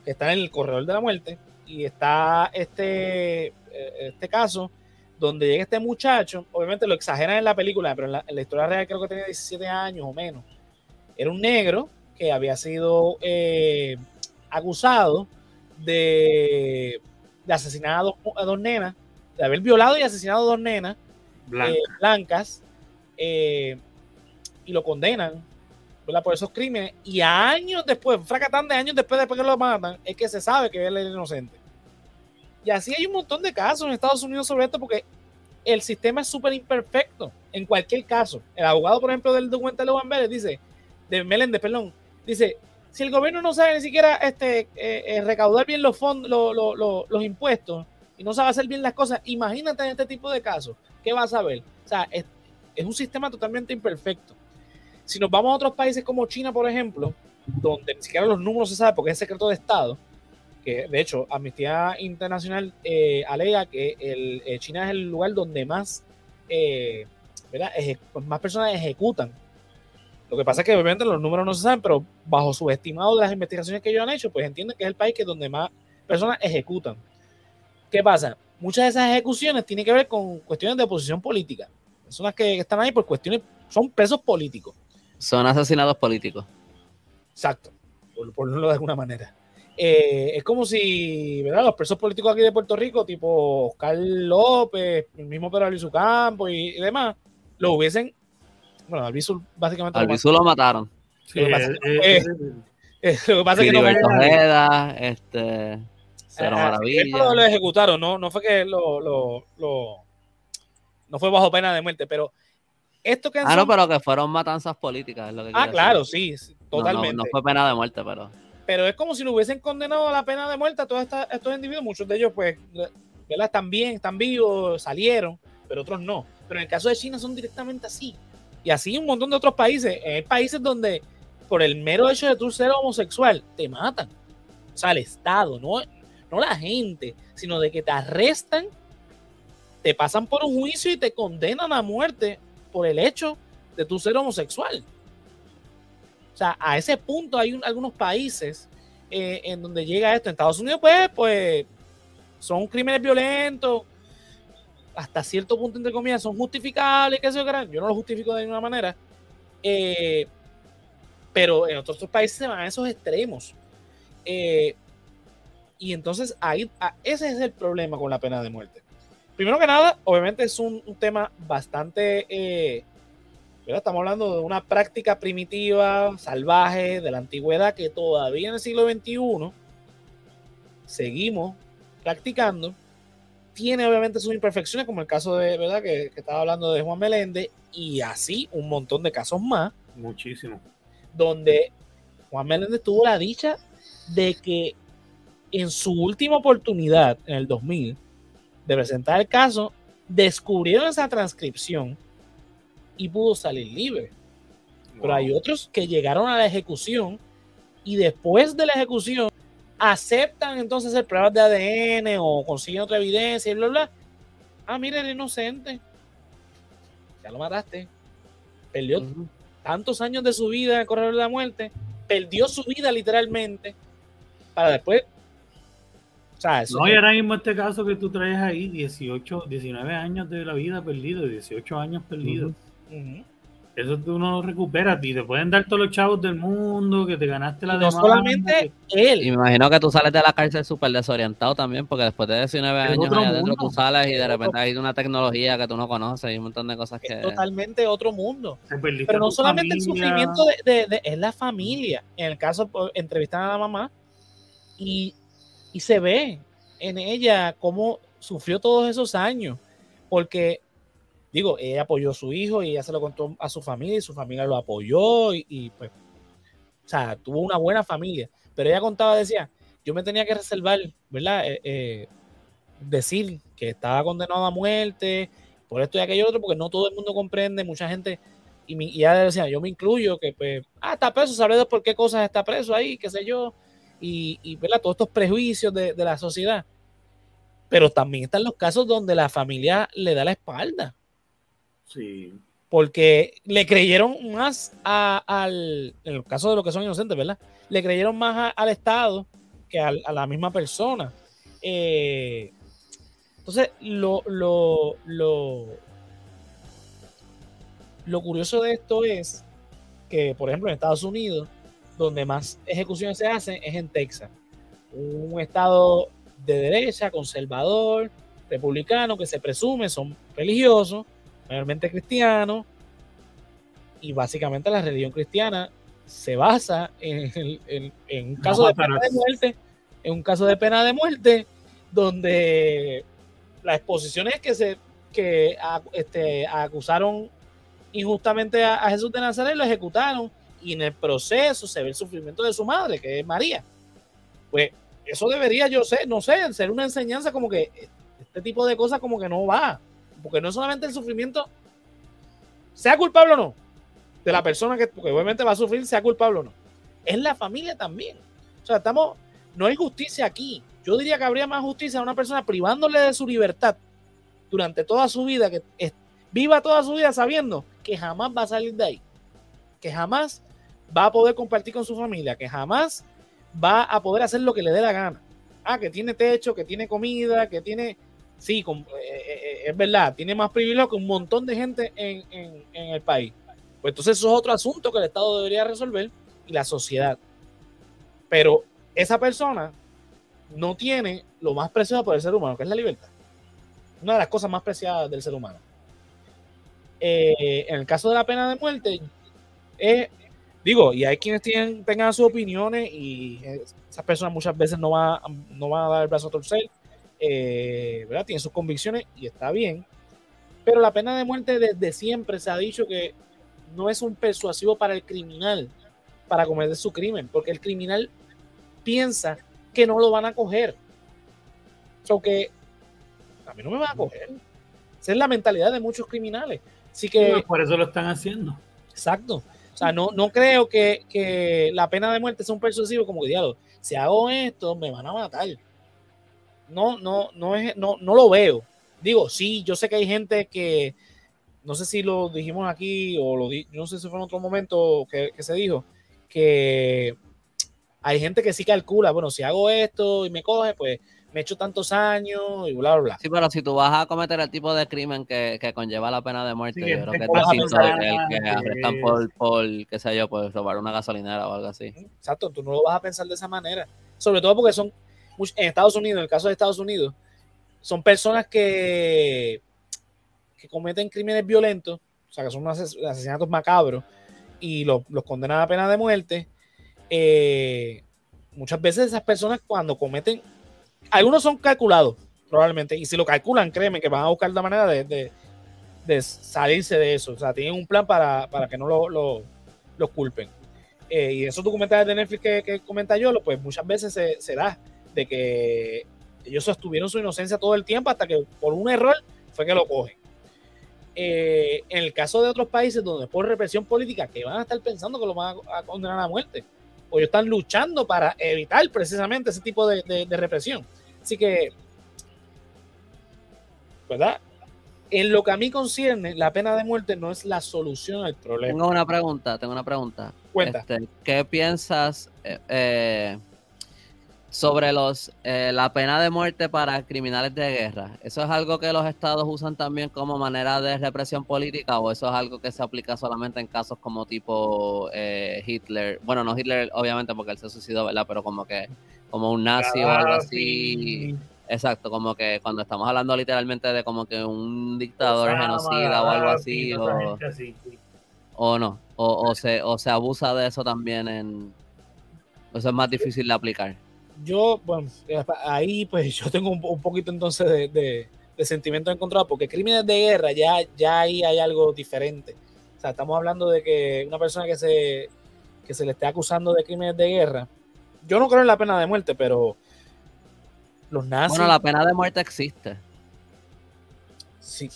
que está en el corredor de la muerte y está este, este caso donde llega este muchacho, obviamente lo exageran en la película, pero en la, historia real creo que tenía 17 años o menos. Era un negro que había sido eh, acusado de, asesinar a dos, nenas, de haber violado y asesinado a dos nenas eh, blancas, eh, y lo condenan por esos crímenes. Y años después, fracatán de años después de que lo matan, es que se sabe que él es inocente. Y así hay un montón de casos en Estados Unidos sobre esto porque el sistema es súper imperfecto en cualquier caso. El abogado, por ejemplo, del documental de Juan Vélez dice, de Meléndez, perdón, dice, si el gobierno no sabe ni siquiera este, eh, eh, recaudar bien los fondos, los impuestos y no sabe hacer bien las cosas, imagínate en este tipo de casos, ¿qué vas a ver? O sea, es, es un sistema totalmente imperfecto. Si nos vamos a otros países como China, por ejemplo, donde ni siquiera los números se saben porque es secreto de Estado, que de hecho Amnistía Internacional eh, alega que el, China es el lugar donde más, eh, más personas ejecutan. Lo que pasa es que obviamente los números no se saben, pero bajo su estimado de las investigaciones que ellos han hecho, pues entienden que es el país que donde más personas ejecutan. ¿Qué pasa? Muchas de esas ejecuciones tienen que ver con cuestiones de oposición política. Personas que están ahí por cuestiones, son presos políticos. Son asesinados políticos. Exacto, por, por de alguna manera. Eh, es como si, ¿verdad? Los presos políticos aquí de Puerto Rico, tipo Oscar López, el mismo Pedro Albizu Campo y, demás, lo hubiesen. Bueno, Albizu básicamente. Albizu lo, mataron. lo que pasa, es que no. este. Cero Maravilla. Lo, ejecutaron, ¿no? No fue que lo, lo, No fue bajo pena de muerte, pero. Esto que ah, no, pero que fueron matanzas políticas. lo que ah, claro, sí, totalmente. no fue pena de muerte, pero pero es como si lo hubiesen condenado a la pena de muerte a todos estos individuos. Muchos de ellos, pues, están bien, están vivos, salieron, pero otros no. Pero en el caso de China son directamente así. Y así un montón de otros países. Hay países donde, por el mero hecho de tú ser homosexual, te matan. O sea, el Estado, no, no la gente, sino de que te arrestan, te pasan por un juicio y te condenan a muerte por el hecho de tú ser homosexual. O sea, a ese punto hay algunos países eh, en donde llega esto. En Estados Unidos, pues, pues, son crímenes violentos, hasta cierto punto, entre comillas, son justificables, que se Yo no lo justifico de ninguna manera. Eh, pero en otros, países se van a esos extremos. Eh, y entonces ahí, ese es el problema con la pena de muerte. Primero que nada, obviamente es un, un tema bastante Estamos hablando de una práctica primitiva, salvaje, de la antigüedad, que todavía en el siglo XXI seguimos practicando. Tiene obviamente sus imperfecciones, como el caso de, ¿verdad? Que, estaba hablando de Juan Meléndez, y así un montón de casos más. Muchísimo. Donde Juan Meléndez tuvo la dicha de que en su última oportunidad, en el 2000, de presentar el caso, descubrieron esa transcripción y pudo salir libre. Pero hay otros que llegaron a la ejecución y después de la ejecución aceptan entonces hacer pruebas de ADN o consiguen otra evidencia y bla, bla. Ah, mira, era inocente. Ya lo mataste. Perdió tantos años de su vida el de la muerte. Perdió su vida literalmente para después o sea, no, y ahora mismo este caso que tú traes ahí, 18, 19 años de la vida perdido, 18 años perdidos. Eso tú no lo recuperas y te pueden dar todos los chavos del mundo que te ganaste la No solamente él. Y me imagino que tú sales de la cárcel súper desorientado también, porque después de 19 años allá adentro tú sales y de repente hay una tecnología que tú no conoces y un montón de cosas que. Es totalmente otro mundo. Pero no solamente el sufrimiento de, de, es la familia. En el caso, pues, entrevistan a la mamá y, y se ve en ella cómo sufrió todos esos años. Porque digo, ella apoyó a su hijo y ella se lo contó a su familia y su familia lo apoyó y, pues, o sea, tuvo una buena familia. Pero ella contaba, decía, yo me tenía que reservar, ¿verdad? Eh, eh, decir que estaba condenado a muerte por esto y aquello otro, porque no todo el mundo comprende, mucha gente, y, y ella decía, yo me incluyo, que pues, ah, está preso, sabré por qué cosas está preso ahí, qué sé yo, y, y ¿verdad? Todos estos prejuicios de, de la sociedad. Pero también están los casos donde la familia le da la espalda Sí. Porque le creyeron más al, en el caso de los que son inocentes, ¿verdad? Le creyeron más al Estado que a la misma persona. Eh, Entonces, lo, lo, lo, lo curioso de esto es que, por ejemplo, en Estados Unidos, donde más ejecuciones se hacen es en Texas, un estado de derecha, conservador, republicano, que se presume son religiosos, mayormente cristianos, y básicamente la religión cristiana se basa en, un caso de pena de muerte, en un caso de pena de muerte, donde las exposiciones que se que este, acusaron injustamente a, a, Jesús de Nazaret lo ejecutaron y en el proceso se ve el sufrimiento de su madre, que es María. Pues eso debería, yo sé, no sé, ser una enseñanza como que este tipo de cosas como que no va, porque no solamente el sufrimiento, sea culpable o no, de la persona que, obviamente va a sufrir, sea culpable o no, es la familia también. O sea, estamos, no hay justicia aquí. Yo diría que habría más justicia a una persona privándole de su libertad durante toda su vida, que viva toda su vida sabiendo que jamás va a salir de ahí, que jamás va a poder compartir con su familia, que jamás va a poder hacer lo que le dé la gana. Ah, que tiene techo, que tiene comida, que tiene... Sí, eh, eh, eh, es verdad, tiene más privilegio que un montón de gente en, el país. Pues entonces eso es otro asunto que el Estado debería resolver y la sociedad. Pero esa persona no tiene lo más preciado por el ser humano, que es la libertad. Una de las cosas más preciadas del ser humano. en el caso de la pena de muerte, Digo, y hay quienes tengan sus opiniones y esas personas muchas veces no, va, no van a dar el brazo a torcer, eh, ¿verdad? Tienen sus convicciones y está bien. Pero la pena de muerte desde siempre se ha dicho que no es un persuasivo para el criminal para cometer su crimen, porque el criminal piensa que no lo van a coger. O que a mí no me van a coger. Esa es la mentalidad de muchos criminales. Así que. por eso lo están haciendo. Exacto. O sea, no, no creo que, la pena de muerte sea un persuasivo como que, diablo, si hago esto, me van a matar. No, no, no, es, no, no lo veo. Digo, sí, yo sé que hay gente que, no sé si lo dijimos aquí o lo no sé si fue en otro momento que, que se dijo, que hay gente que sí calcula, bueno, si hago esto y me coge, pues me he hecho tantos años y bla, bla, bla. Sí, pero si tú vas a cometer el tipo de crimen que, que conlleva la pena de muerte, yo creo que es el que arrestan por, por, qué sé yo, por robar una gasolinera o algo así. Exacto, tú no lo vas a pensar de esa manera. Sobre todo porque son, en Estados Unidos, en el caso de Estados Unidos, son personas que, que cometen crímenes violentos, o sea, que son asesinatos macabros, y los, los condenan a pena de muerte. Eh, muchas veces esas personas cuando cometen algunos son calculados, probablemente, y si lo calculan, créeme que van a buscar la manera de, salirse de eso. O sea, tienen un plan para, que no lo, lo, culpen. Eh, y esos documentales de Netflix que, que comenta yo, pues muchas veces se, da de que ellos sostuvieron su inocencia todo el tiempo hasta que por un error fue que lo cogen. Eh, en el caso de otros países donde por represión política, que van a estar pensando que lo van a, condenar a muerte, o ellos están luchando para evitar precisamente ese tipo de represión. Así que, ¿verdad? En lo que a mí concierne, la pena de muerte no es la solución al problema. Tengo una pregunta, tengo una pregunta. Cuenta. Este, ¿Qué piensas eh, eh, sobre los eh, la pena de muerte para criminales de guerra? ¿Eso es algo que los estados usan también como manera de represión política o eso es algo que se aplica solamente en casos como tipo Hitler? Bueno, no Hitler, obviamente, porque él se suicidó, ¿verdad? Pero como que como un nazi o algo así. Exacto, como que cuando estamos hablando literalmente de como que un dictador genocida o algo así, o, no, o, se, o se abusa de eso también en... Eso es más difícil de aplicar. Yo, bueno, ahí pues yo tengo un, poquito entonces de, de, de sentimiento encontrado, porque crímenes de guerra ya, ya ahí hay algo diferente. O sea, estamos hablando de que una persona que se, que se le esté acusando de crímenes de guerra, yo no creo en la pena de muerte, pero los nazis. Bueno, la pena de muerte existe. Sí.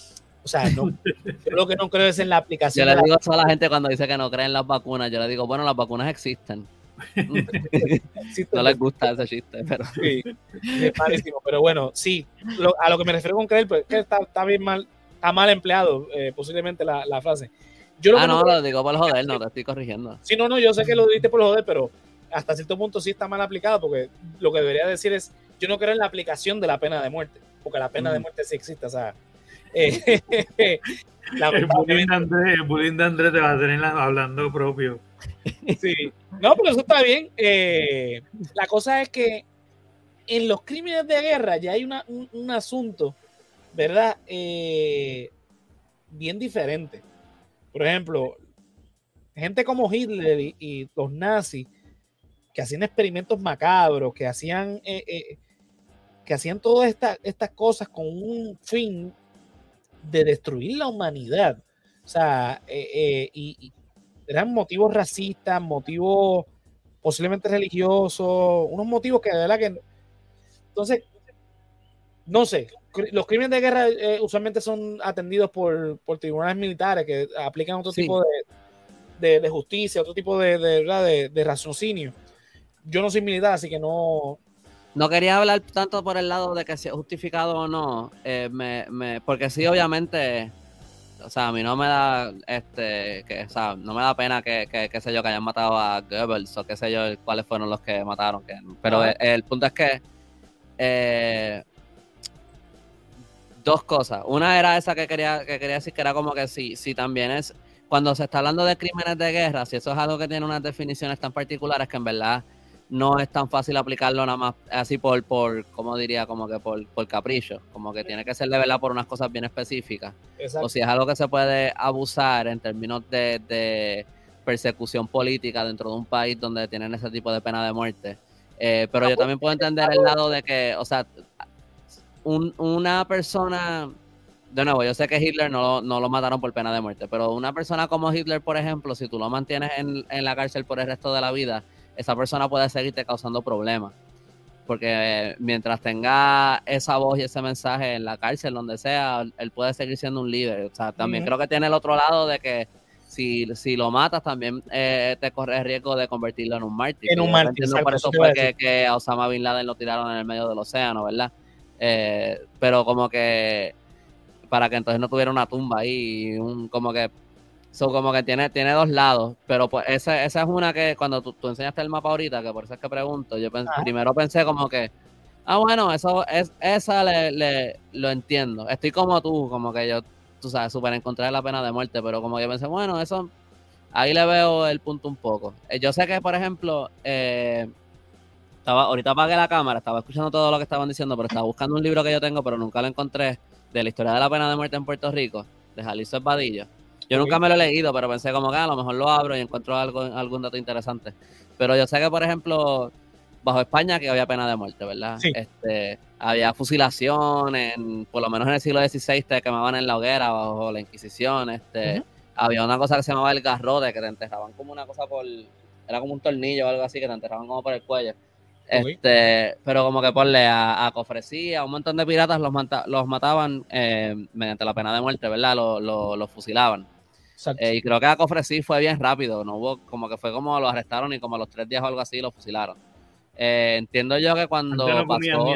O sea, no, yo lo que no creo es en la aplicación. Yo le digo a la gente cuando dice que no creen en las vacunas, yo le digo, bueno, las vacunas existen. No les gusta ese chiste, pero. Sí, es malísimo. Pero bueno, sí, a lo que me refiero con creer, pues que está, está bien mal, está mal empleado, eh, posiblemente la, la, frase. Yo ah, no, lo digo por joder, no te estoy corrigiendo. Sí, no, no, yo sé que lo dijiste por joder, pero hasta cierto punto sí está mal aplicado, porque lo que debería decir es yo no creo en la aplicación de la pena de muerte, porque la pena de mm. muerte sí existe, o sea, eh, el, bullying de Andrés, el de Andrés te va a tener hablando propio. Sí, no, pero eso está bien. Eh, la cosa es que en los crímenes de guerra ya hay un, asunto, ¿verdad? Eh, bien diferente. Por ejemplo, gente como Hitler y, los nazis que hacían experimentos macabros, que hacían, eh, que hacían todas estas cosas con un fin de destruir la humanidad. O sea, y, eran motivos racistas, motivos posiblemente religiosos, unos motivos que de verdad que... Entonces, no sé, los crímenes de guerra eh, usualmente son atendidos por, tribunales militares que aplican otro tipo de, justicia, otro tipo de, de, de, raciocinio. Yo no soy militar, así que no, no quería hablar tanto por el lado de que sea justificado o no, eh, porque sí, obviamente, o sea, a mí no me da, este, que, o sea, no me da pena que, que, sé yo, que hayan matado a Goebbels o qué sé yo, cuáles fueron los que mataron. Que, pero el, punto es que, eh, dos cosas. Una era esa que quería, que quería decir, que era como que si, si también es, cuando se está hablando de crímenes de guerra, si eso es algo que tiene unas definiciones tan particulares que en verdad no es tan fácil aplicarlo nada más así por, por como diría, como que por, por capricho, como que tiene que ser de verdad por unas cosas bien específicas. O si es algo que se puede abusar en términos de, persecución política dentro de un país donde tienen ese tipo de pena de muerte. Eh, pero yo también puedo entender el lado de que, o sea, una persona, de nuevo, yo sé que Hitler no, no, lo mataron por pena de muerte, pero una persona como Hitler, por ejemplo, si tú lo mantienes en, en la cárcel por el resto de la vida, esa persona puede seguirte causando problemas. Porque mientras tenga esa voz y ese mensaje en la cárcel, donde sea, él puede seguir siendo un líder. O sea, también creo que tiene el otro lado de que si, si lo matas, también eh, te corres el riesgo de convertirlo en un mártir. En un mártir. por eso fue que, a Osama Bin Laden lo tiraron en el medio del océano, ¿verdad? Eh, pero como que para que entonces no tuviera una tumba ahí, un, como que So, como que tiene, tiene dos lados, pero pues esa, esa es una que cuando tú, enseñaste el mapa ahorita, que por eso es que pregunto, yo primero pensé como que, ah, bueno, eso es, esa le, le, lo entiendo. Estoy como tú, como que yo, tú sabes, súper encontrar la pena de muerte, pero como yo pensé, bueno, eso, ahí le veo el punto un poco. Eh, yo sé que, por ejemplo, eh, estaba, ahorita apagué la cámara, estaba escuchando todo lo que estaban diciendo, pero estaba buscando un libro que yo tengo, pero nunca lo encontré, de la historia de la pena de muerte en Puerto Rico, de Jalisco Esbadillo. Yo nunca me lo he leído, pero pensé como que ah, a lo mejor lo abro y encuentro algo, algún dato interesante. Pero yo sé que, por ejemplo, bajo España que había pena de muerte, ¿verdad? Este, había fusilación, en, por lo menos en el siglo XVI te quemaban en la hoguera bajo la Inquisición. Este, Había una cosa que se llamaba el garrote, que te enterraban como una cosa por... Era como un tornillo o algo así, que te enterraban como por el cuello. Este, pero como que ponle a, a Cofresí, a un montón de piratas los, los mataban eh, mediante la pena de muerte, ¿verdad? Los lo, fusilaban. Eh, y creo que a Cofre sí fue bien rápido, no hubo, como que fue como lo arrestaron y como a los tres días o algo así lo fusilaron. Eh, entiendo yo que cuando pasó...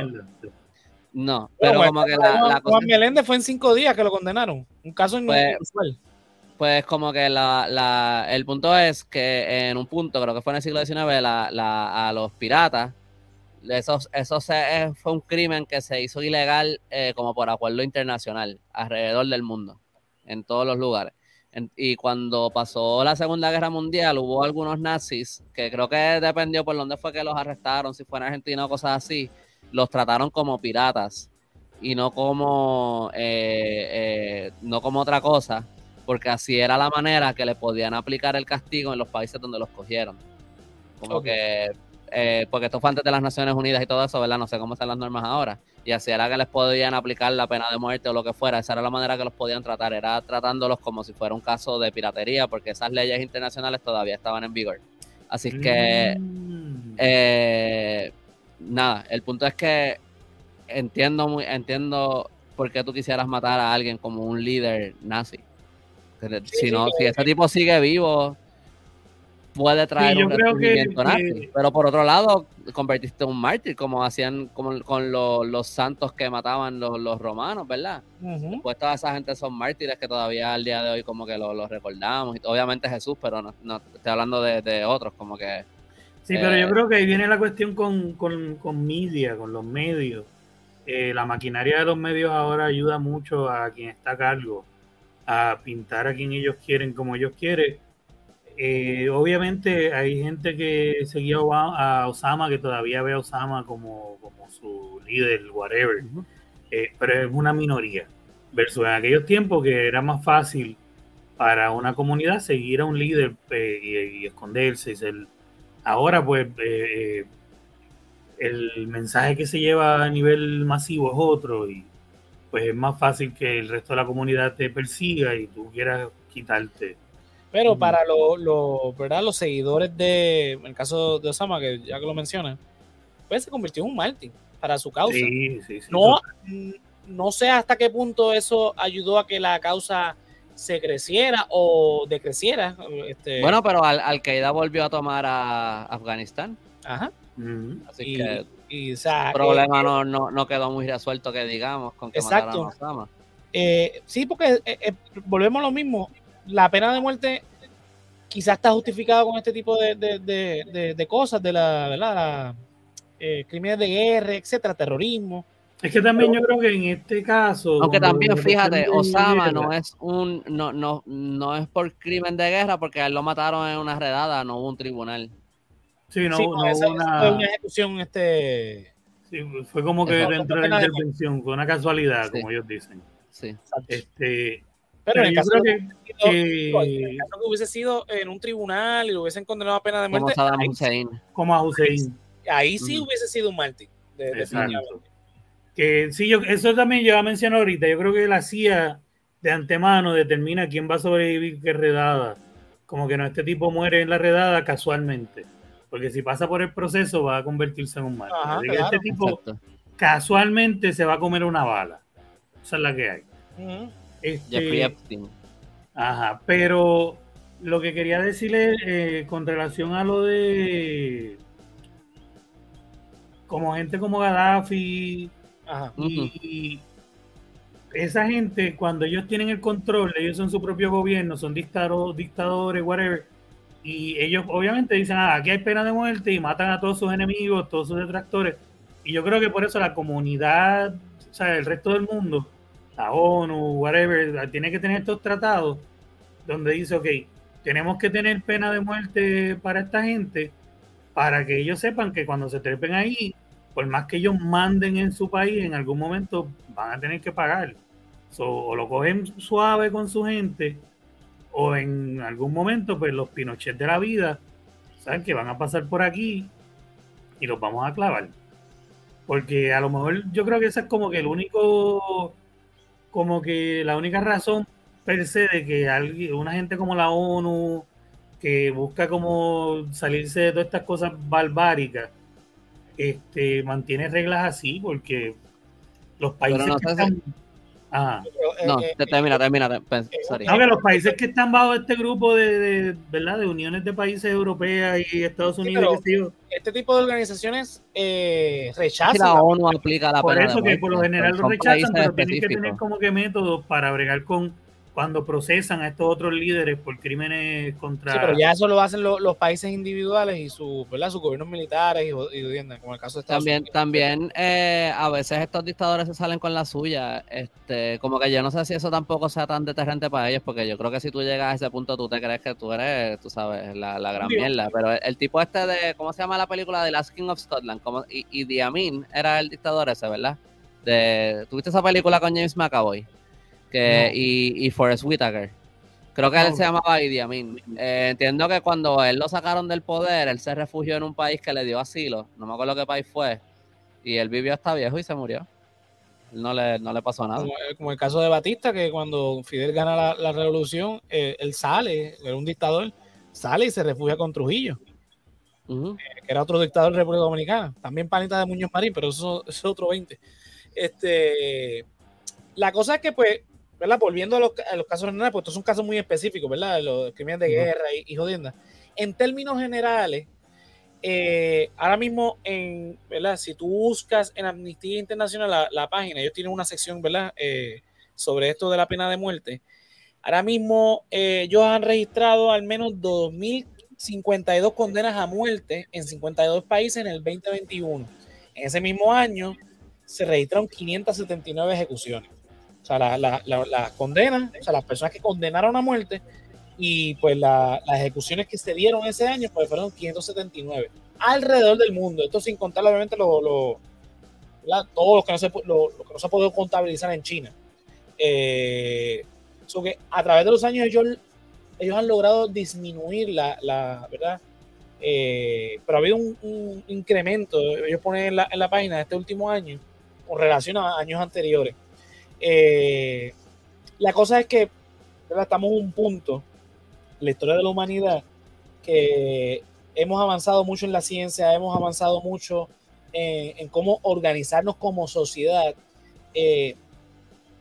No, pero como que la, Juan Meléndez fue en cinco días que lo condenaron. Un caso pues, pues como que la, el punto es que en un punto, creo que fue en el siglo XIX, a los piratas, eso, eso fue un crimen que se hizo ilegal eh, como por acuerdo internacional alrededor del mundo, en todos los lugares y cuando pasó la Segunda Guerra Mundial, hubo algunos nazis que creo que dependió por dónde fue que los arrestaron, si fue en Argentina o cosas así, los trataron como piratas y no como, eh, eh, no como otra cosa, porque así era la manera que le podían aplicar el castigo en los países donde los cogieron. Como que, eh, porque esto fue antes de las Naciones Unidas y todo eso, ¿verdad? No sé cómo están las normas ahora y así era que les podían aplicar la pena de muerte o lo que fuera. Esa era la manera que los podían tratar, era tratándolos como si fuera un caso de piratería, porque esas leyes internacionales todavía estaban en vigor. Así que, mm. eh, nada, el punto es que entiendo, muy, entiendo por qué tú quisieras matar a alguien como un líder nazi. si no, si ese tipo sigue vivo, puede traer un rendimiento nazi. Pero por otro lado, convertiste en un mártir, como hacían como, con los santos que mataban los, romanos, ¿verdad? Pues toda esa gente son mártires que todavía al día de hoy como que los recordamos. Y obviamente Jesús, pero no, estoy hablando de, otros, como que Sí, pero yo creo que ahí viene la cuestión con, con, con media, con los medios. la maquinaria de los medios ahora ayuda mucho a quien está a cargo a pintar a quien ellos quieren como ellos quieren. Eh, obviamente hay gente que seguía a Osama, que todavía ve a Osama como, como su líder, whatever, eh, pero es una minoría. Versus en aquellos tiempos que era más fácil para una comunidad seguir a un líder eh, y, esconderse. Y ser, ahora pues el mensaje que se lleva a nivel masivo es otro y pues es más fácil que el resto de la comunidad te persiga y tú quieras quitarte. Pero para los, ¿verdad? los seguidores de, en el caso de Osama, que ya que lo mencionan, pues se convirtió en un mártir para su causa. Sí, sí, sí, no, no sé hasta qué punto eso ayudó a que la causa se creciera o decreciera. Este... Bueno, pero Al, Qaeda volvió a tomar a Afganistán. Ajá. Así que el problema eh, no, no, quedó muy resuelto que digamos con que exacto. a Osama. Eh, sí, porque eh, volvemos a lo mismo. La pena de muerte quizás está justificada con este tipo de, cosas, de la, ¿verdad? crímenes de guerra, etcétera, terrorismo. Es que también yo creo que en este caso. Aunque también, fíjate, Osama no es un no, no, no es por crimen de guerra, porque a él lo mataron en una redada, no hubo un tribunal. Sí, no, no hubo una... ejecución, este... Sí, fue como que dentro de la intervención, fue una casualidad, como ellos dicen. Sí. Este, pero, en el caso que, que, hubiese sido en un tribunal y lo hubiesen condenado a pena de muerte. Como a Hussein. Como a Hussein. Ahí, sí hubiese sido un mártir. que sí, yo, eso también yo a mencionar ahorita. Yo creo que la CIA de antemano determina quién va a sobrevivir qué redada. Como que no, este tipo muere en la redada casualmente. Porque si pasa por el proceso va a convertirse en un mal. este tipo casualmente se va a comer una bala. Esa es la que hay. Este, Ajá, pero lo que quería decirle eh, con relación a lo de como gente como Gaddafi y, esa gente cuando ellos tienen el control, ellos son su propio gobierno, son dictadores, whatever, y ellos obviamente dicen, ah, aquí hay pena de muerte y matan a todos sus enemigos, todos sus detractores. Y yo creo que por eso la comunidad, o sea, el resto del mundo, la ONU, whatever, tiene que tener estos tratados donde dice, ok, tenemos que tener pena de muerte para esta gente, para que ellos sepan que cuando se trepen ahí, por más que ellos manden en su país, en algún momento van a tener que pagar. o lo cogen suave con su gente, o en algún momento, pues los Pinochet de la vida, saben que van a pasar por aquí y los vamos a clavar. Porque a lo mejor yo creo que esa es como que el único, como que la única razón per se de que alguien, una gente como la ONU, que busca como salirse de todas estas cosas barbáricas, este, mantiene reglas así, porque los países que están, no, eh, eh, termina, termina. Pues, eh, los países que están bajo este grupo de, ¿verdad? de uniones de países europeas y Estados Unidos. este tipo de organizaciones rechazan. la ONU aplica la Por eso que por lo general lo rechazan, pero tienen que tener como que métodos para bregar con cuando procesan a estos otros líderes por crímenes contra. Sí, pero ya eso lo hacen los países individuales y su, ¿verdad? sus gobiernos militares y, como el caso de Estados También, también eh, a veces estos dictadores se salen con la suya. Este, como que yo no sé si eso tampoco sea tan deterrente para ellos, porque yo creo que si tú llegas a ese punto, tú te crees que tú eres, tú sabes, la, gran mierda. Pero el, tipo este de, ¿cómo se llama la película de Last King of Scotland? Como, y, y Diamin era el dictador ese, ¿verdad? De, ¿Tuviste esa película con James McAvoy? Y, y Forrest Whitaker. Creo que él se llamaba Idi Amin. Eh, entiendo que cuando él lo sacaron del poder, él se refugió en un país que le dio asilo. No me acuerdo qué país fue. Y él vivió hasta viejo y se murió. No le, no le pasó nada. Como, el caso de Batista, que cuando Fidel gana la, revolución, eh, él sale, era un dictador, sale y se refugia con Trujillo. Eh, que era otro dictador de República Dominicana. También panita de Muñoz Marín, pero eso, eso es otro 20. Este, la cosa es que, pues, ¿verdad? Volviendo a los, casos generales, pues estos son casos muy específicos, ¿verdad? Los crímenes de guerra y, y jodiendas. En términos generales, eh, ahora mismo, en, ¿verdad? Si tú buscas en Amnistía Internacional la, página, ellos tienen una sección, ¿verdad? Eh, sobre esto de la pena de muerte. Ahora mismo, eh, ellos han registrado al menos 2.000 52 condenas a muerte en 52 países en el 2021. En ese mismo año se registraron 579 ejecuciones. O sea, las la, condenas, o sea, las personas que condenaron a muerte y pues las ejecuciones que se dieron ese año pues fueron 579 alrededor del mundo. Esto sin contar obviamente lo, lo todo lo que, no se, lo, que no se ha podido contabilizar en China. Eh, que a través de los años ellos, ellos han logrado disminuir la, la ¿verdad? Eh, pero ha habido un, incremento, ellos ponen en la, en la, página este último año con relación a años anteriores. Eh, la cosa es que estamos en un punto, en la historia de la humanidad, que hemos avanzado mucho en la ciencia, hemos avanzado mucho en, cómo organizarnos como sociedad. Eh,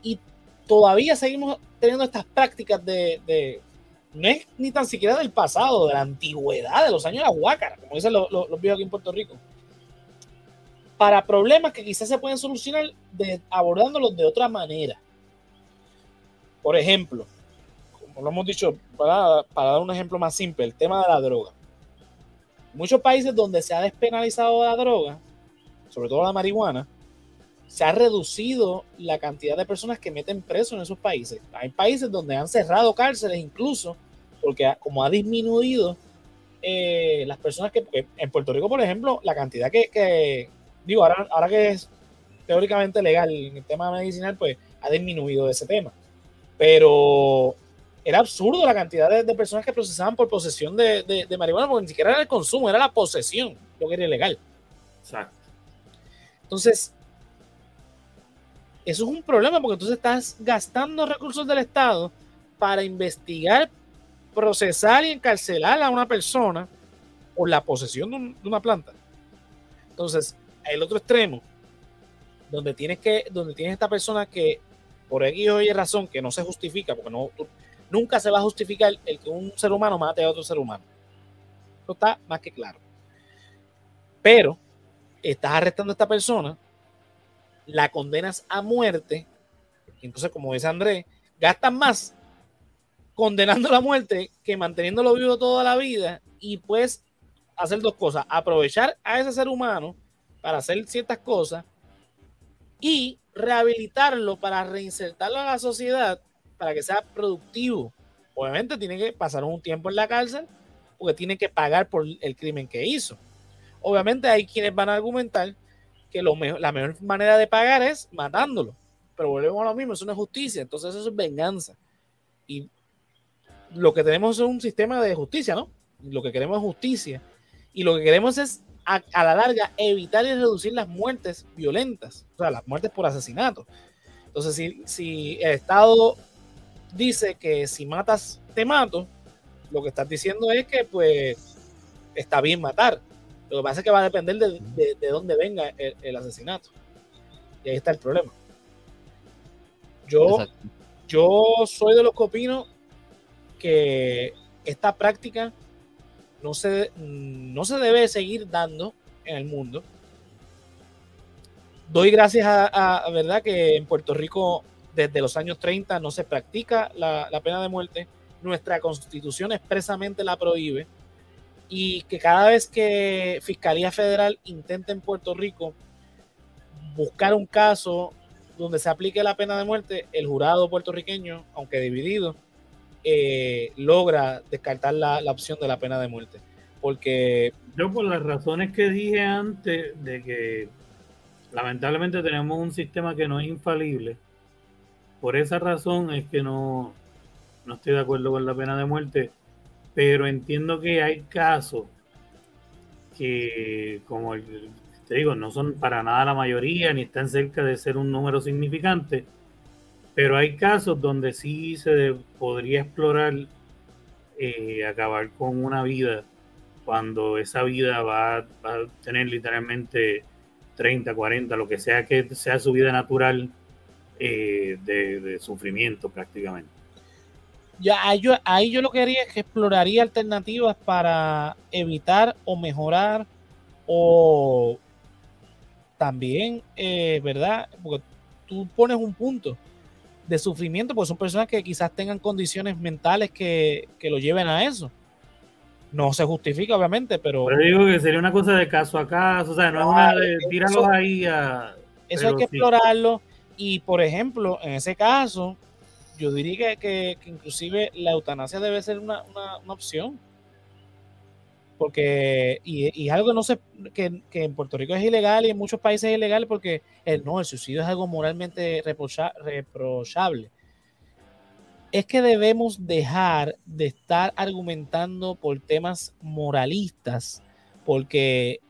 y todavía seguimos teniendo estas prácticas de, no es ni tan siquiera del pasado, de la antigüedad, de los años de la huácara, como dicen los, los, aquí en Puerto Rico. Para problemas que quizás se pueden solucionar de, abordándolos de otra manera. Por ejemplo, como lo hemos dicho, para, dar un ejemplo más simple, el tema de la droga. Muchos países donde se ha despenalizado la droga, sobre todo la marihuana, se ha reducido la cantidad de personas que meten presos en esos países. Hay países donde han cerrado cárceles incluso, porque como ha disminuido eh, las personas que, en Puerto Rico, por ejemplo, la cantidad que, digo, ahora, ahora que es teóricamente legal en el tema medicinal, pues ha disminuido ese tema. Pero era absurdo la cantidad de, personas que procesaban por posesión de, de, marihuana, porque ni siquiera era el consumo, era la posesión, lo que era ilegal. Exacto. Entonces, eso es un problema porque entonces estás gastando recursos del Estado para investigar, procesar y encarcelar a una persona por la posesión de, una planta. Entonces, el otro extremo, donde tienes que, donde tienes esta persona que por X o Y razón que no se justifica, porque no, nunca se va a justificar el que un ser humano mate a otro ser humano. Eso está más que claro. Pero estás arrestando a esta persona, la condenas a muerte, entonces como dice Andrés, gastan más condenando la muerte que manteniéndolo vivo toda la vida y pues hacer dos cosas, aprovechar a ese ser humano para hacer ciertas cosas y rehabilitarlo para reinsertarlo a la sociedad para que sea productivo. Obviamente tiene que pasar un tiempo en la cárcel porque tiene que pagar por el crimen que hizo. Obviamente hay quienes van a argumentar que lo la mejor manera de pagar es matándolo. Pero volvemos a lo mismo, eso no es justicia, entonces eso es venganza. Y lo que tenemos es un sistema de justicia, ¿no? Lo que queremos es justicia. Y lo que queremos es, a, la larga, evitar y reducir las muertes violentas, o sea, las muertes por asesinato. Entonces, si, si el Estado dice que si matas, te mato, lo que estás diciendo es que, pues, está bien matar. Lo que pasa es que va a depender de, de, dónde venga el, asesinato. Y ahí está el problema. Yo, yo soy de los que opino que esta práctica no se, no se debe seguir dando en el mundo. Doy gracias a, verdad que en Puerto Rico desde los años 30 no se practica la, la pena de muerte. Nuestra constitución expresamente la prohíbe y que cada vez que Fiscalía Federal intente en Puerto Rico buscar un caso donde se aplique la pena de muerte, el jurado puertorriqueño, aunque dividido, eh, logra descartar la, opción de la pena de muerte. Porque... Yo por las razones que dije antes de que lamentablemente tenemos un sistema que no es infalible, por esa razón es que no, no estoy de acuerdo con la pena de muerte pero entiendo que hay casos que, como te digo, no son para nada la mayoría ni están cerca de ser un número significante, pero hay casos donde sí se podría explorar eh, acabar con una vida cuando esa vida va, a tener literalmente 30, 40, lo que sea que sea su vida natural eh, de sufrimiento prácticamente. Ya, ahí, yo, lo que haría es que exploraría alternativas para evitar o mejorar o también, eh, ¿verdad? Porque tú pones un punto de sufrimiento, porque son personas que quizás tengan condiciones mentales que, que lo lleven a eso. No se justifica, obviamente, pero. Pero digo que sería una cosa de caso a caso, o sea, no es una de tíralos ahí a. Eso hay que explorarlo. Y por ejemplo, en ese caso, yo diría que, que, inclusive la eutanasia debe ser una, una, opción. Porque, y, y, algo que no que, que, en Puerto Rico es ilegal y en muchos países es ilegal porque el, no, el suicidio es algo moralmente reprochable. Es que debemos dejar de estar argumentando por temas moralistas, porque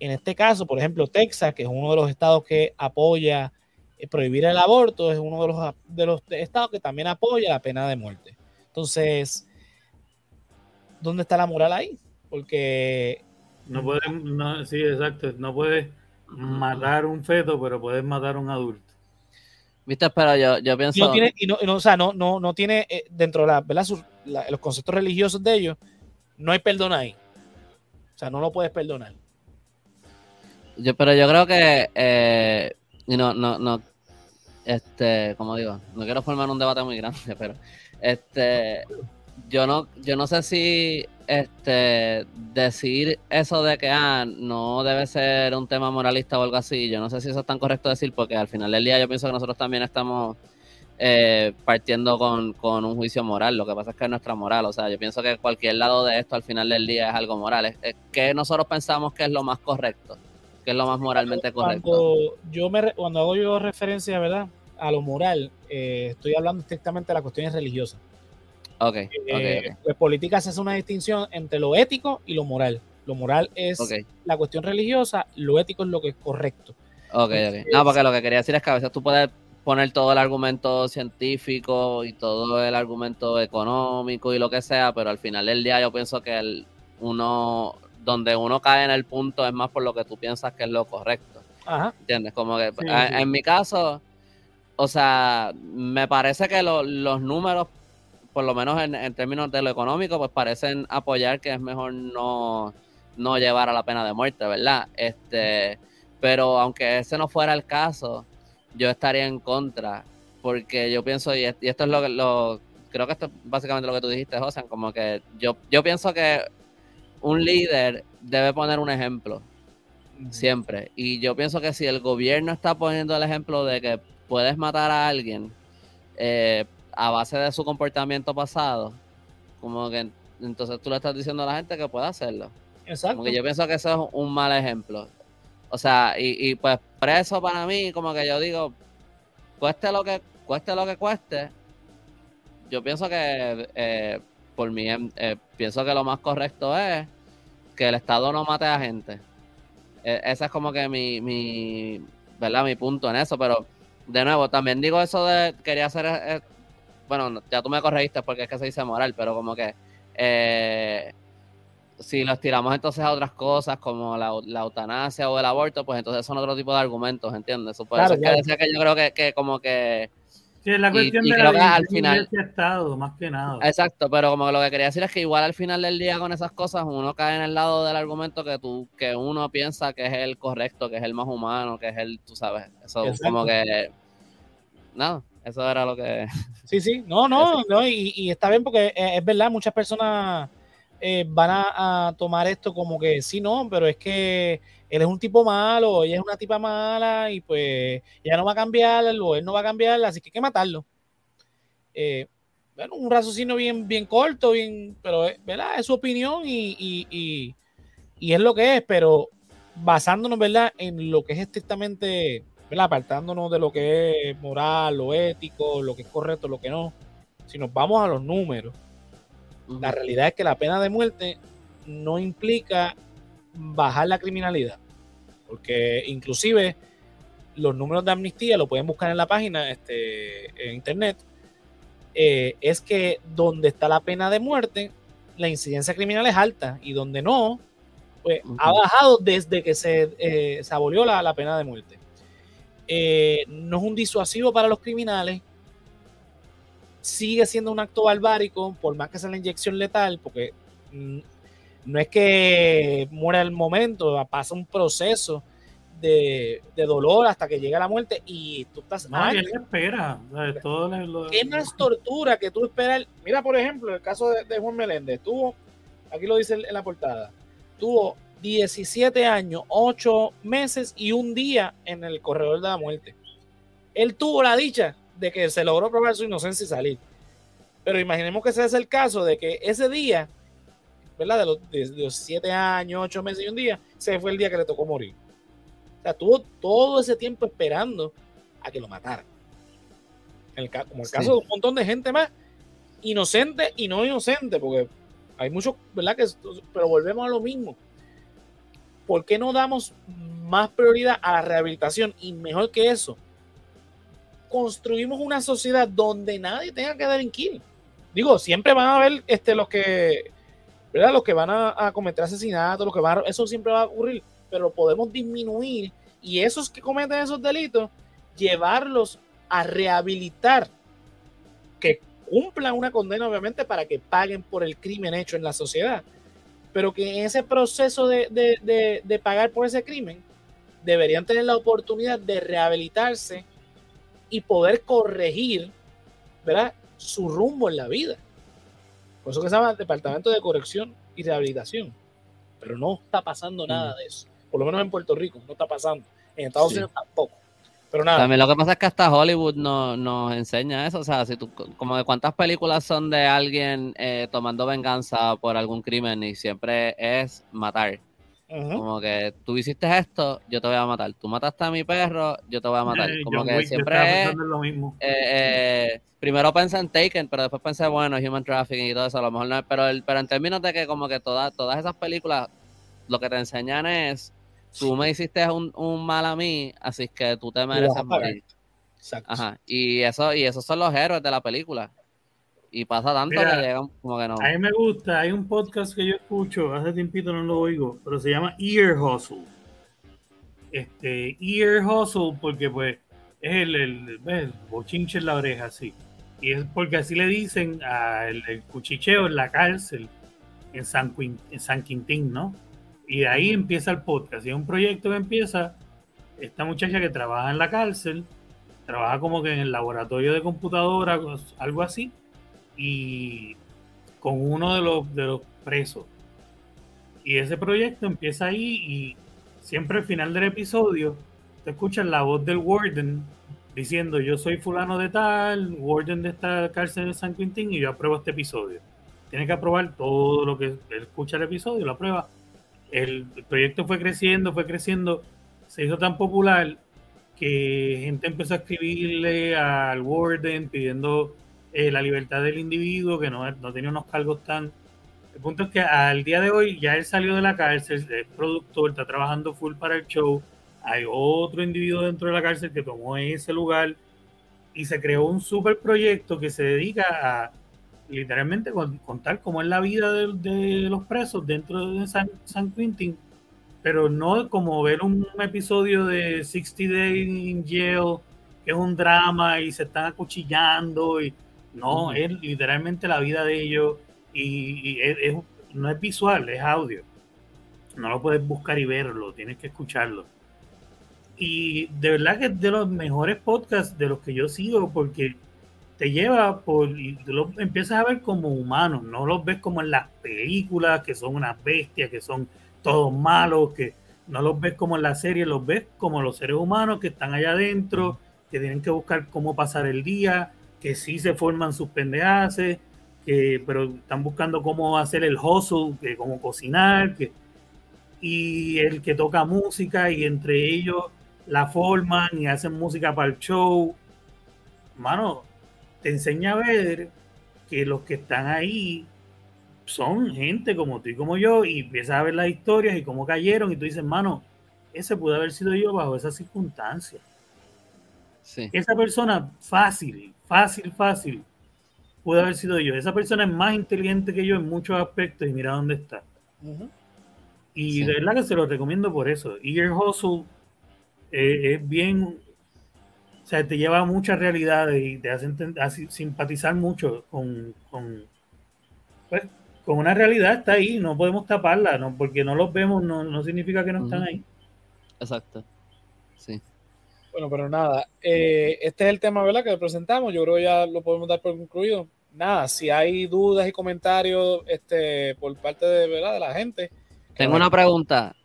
en este caso, por ejemplo, Texas, que es uno de los estados que apoya eh, prohibir el aborto es uno de los, de los estados que también apoya la pena de muerte. Entonces, ¿dónde está la moral ahí? Porque... No puedes, sí, exacto, no puedes matar un feto, pero puedes matar un adulto. Viste, pero yo, yo pienso... No tiene, y no, o sea, no, no, no tiene eh, dentro de la, los conceptos religiosos de ellos, no hay perdón ahí. O sea, no lo puedes perdonar. Yo, pero yo creo que eh, y no, no, no, este, como digo, no quiero formar un debate muy grande, pero este, yo no, yo no sé si este decir eso de que ah, no debe ser un tema moralista o algo así, yo no sé si eso es tan correcto decir, porque al final del día yo pienso que nosotros también estamos eh, partiendo con, con, un juicio moral. Lo que pasa es que es nuestra moral. O sea, yo pienso que cualquier lado de esto al final del día es algo moral. Es, que nosotros pensamos que es lo más correcto que es lo más moralmente correcto. Cuando, yo me, cuando hago yo referencia, ¿verdad? A lo moral, eh, estoy hablando estrictamente de las cuestiones religiosas. Ok, eh, Pues política se hace una distinción entre lo ético y lo moral. Lo moral es la cuestión religiosa, lo ético es lo que es correcto. Ok, ok. No, porque lo que quería decir es que a veces tú puedes poner todo el argumento científico y todo el argumento económico y lo que sea, pero al final del día yo pienso que el, uno donde uno cae en el punto es más por lo que tú piensas que es lo correcto. Ajá. ¿Entiendes? Como que en, mi caso, o sea, me parece que los números, por lo menos en, términos de lo económico, pues parecen apoyar que es mejor no, no llevar a la pena de muerte, ¿verdad? Este, pero aunque ese no fuera el caso, yo estaría en contra, porque yo pienso, y, esto es lo que lo, creo que esto es básicamente lo que tú dijiste, José, como que yo, yo pienso que un líder debe poner un ejemplo siempre. Y yo pienso que si el gobierno está poniendo el ejemplo de que puedes matar a alguien eh, a base de su comportamiento pasado, como que entonces tú le estás diciendo a la gente que puede hacerlo. Exacto. Como que yo pienso que eso es un mal ejemplo. O sea, y, pues preso para mí, como que yo digo, cueste lo que cueste lo que cueste, yo pienso que eh, por mí eh, pienso que lo más correcto es que el Estado no mate a gente. E, ese es como que mi, mi, ¿verdad? mi punto en eso, pero de nuevo, también digo eso de, quería hacer, eh, eh, bueno, ya tú me corregiste porque es que se dice moral, pero como que si lo estiramos entonces a otras cosas como la, eutanasia o el aborto, pues entonces son otro tipo de argumentos, ¿entiendes? Eso puede ser que decía que yo creo que, que como que Sí, es la cuestión de la al final estado, más que nada. Exacto, pero como lo que quería decir es que igual al final del día con esas cosas uno cae en el lado del argumento que tú que uno piensa que es el correcto, que es el más humano, que es el, tú sabes, eso como que no, eso era lo que Sí, sí, no, no, no y, y está bien porque es verdad, muchas personas eh, van a, tomar esto como que sí, no, pero es que él es un tipo malo, ella es una tipa mala y pues ella no va a cambiar, o él no va a cambiar, así que hay que matarlo. Eh, bueno, un raciocinio bien, bien corto, bien, pero eh, ¿verdad? es su opinión y, es lo que es, pero basándonos ¿verdad? en lo que es estrictamente, ¿verdad? apartándonos de lo que es moral, lo ético, lo que es correcto, lo que no, si nos vamos a los números la realidad es que la pena de muerte no implica bajar la criminalidad, porque inclusive los números de amnistía, lo pueden buscar en la página este, en internet, eh, es que donde está la pena de muerte, la incidencia criminal es alta y donde no, pues ha bajado desde que se, eh, se abolió la, pena de muerte. Eh, no es un disuasivo para los criminales, sigue siendo un acto barbárico, por más que sea la inyección letal, porque mm, no es que muera el momento, pasa un proceso de, dolor hasta que llega la muerte y tú estás no, ¿qué espera? ¿Qué más tortura que tú esperas? Mira, por ejemplo, el caso de, Juan Meléndez, estuvo aquí lo dice en la portada, tuvo 17 años, 8 meses y un día en el corredor de la muerte. Él tuvo la dicha de que se logró probar su inocencia y salir. Pero imaginemos que ese es el caso de que ese día, ¿verdad? De los, de los 7 años, 8 meses y un día, ese fue el día que le tocó morir. O sea, tuvo todo ese tiempo esperando a que lo mataran. como el caso de un montón de gente más, inocente y no inocente, porque hay muchos, ¿verdad? Que, pero volvemos a lo mismo. ¿Por qué no damos más prioridad a la rehabilitación? Y mejor que eso, construimos una sociedad donde nadie tenga que delinquir. Digo, siempre van a haber este, los que, ¿verdad? Los que van a, cometer asesinatos, los que van eso siempre va a ocurrir, pero podemos disminuir y esos que cometen esos delitos, llevarlos a rehabilitar, que cumplan una condena, obviamente, para que paguen por el crimen hecho en la sociedad. Pero que en ese proceso de, pagar por ese crimen, deberían tener la oportunidad de rehabilitarse y poder corregir ¿verdad? su rumbo en la vida. Por eso que se llama Departamento de Corrección y Rehabilitación. Pero no está pasando nada de eso. Por lo menos en Puerto Rico no está pasando. En Estados Unidos tampoco. Pero nada. También lo que pasa es que hasta Hollywood no, nos enseña eso. O sea, si tú, como de cuántas películas son de alguien eh, tomando venganza por algún crimen y siempre es matar. Como que tú hiciste esto, yo te voy a matar. Tú mataste a mi perro, yo te voy a matar. Eh, como que siempre es. Lo mismo. Eh, primero pensé en Taken, pero después pensé, bueno, Human Trafficking y todo eso, a lo mejor no es. Pero, el, pero en términos de que, como que todas todas esas películas lo que te enseñan es tú me hiciste un, un, mal a mí, así que tú te mereces morir. Exacto. Ajá. Y eso, y esos son los héroes de la película. Y pasa tanto que llegan como que no. A mí me gusta, hay un podcast que yo escucho, hace tiempito no lo oigo, pero se llama Ear Hustle. Este, Ear Hustle, porque pues es el, el, el bochinche en la oreja, sí. Y es porque así le dicen al cuchicheo en la cárcel en San, en San Quintín, ¿no? Y de ahí empieza el podcast. Y es un proyecto que empieza esta muchacha que trabaja en la cárcel, trabaja como que en el laboratorio de computadora, algo así, y con uno de los, de los presos. Y ese proyecto empieza ahí y siempre al final del episodio te escuchas la voz del warden diciendo yo soy fulano de tal, warden de esta cárcel de San Quintín y yo apruebo este episodio. Tiene que aprobar todo lo que escucha el episodio, lo aprueba el proyecto fue creciendo, fue creciendo, se hizo tan popular que gente empezó a escribirle al Warden pidiendo eh, la libertad del individuo, que no, no, tenía unos cargos tan... El punto es que al día de hoy ya él salió de la cárcel, es productor, está trabajando full para el show, hay otro individuo dentro de la cárcel que tomó ese lugar y se creó un super proyecto que se dedica a literalmente contar cómo es la vida de, los presos dentro de San, San, Quentin, pero no como ver un episodio de 60 Days in Jail, que es un drama y se están acuchillando, y no, es literalmente la vida de ellos y, no es visual, es audio. No lo puedes buscar y verlo, tienes que escucharlo. Y de verdad que es de los mejores podcasts de los que yo sigo, porque te lleva por y tú empiezas a ver como humanos, no los ves como en las películas que son unas bestias, que son todos malos, que no los ves como en la serie, los ves como los seres humanos que están allá adentro, que tienen que buscar cómo pasar el día, que sí se forman sus pendejaces, que pero están buscando cómo hacer el hustle, que cómo cocinar, que y el que toca música y entre ellos la forman y hacen música para el show. Mano, te enseña a ver que los que están ahí son gente como tú y como yo, y empiezas a ver las historias y cómo cayeron, y tú dices, mano, ese puede haber sido yo bajo esas circunstancias. Esa persona, fácil, fácil, fácil, puede haber sido yo. Esa persona es más inteligente que yo en muchos aspectos y mira dónde está. Y de verdad que se lo recomiendo por eso. Ear Hustle eh, es bien o sea, te lleva a muchas realidades y te hace simpatizar mucho con, con, pues, con una realidad, está ahí, no podemos taparla, ¿no? porque no los vemos, no, significa que no están ahí. Exacto, sí. Bueno, pero nada, eh, este es el tema, ¿verdad? Que presentamos, yo creo que ya lo podemos dar por concluido. nada, si hay dudas y comentarios este, por parte de, ¿verdad? de la gente. Tengo una pregunta.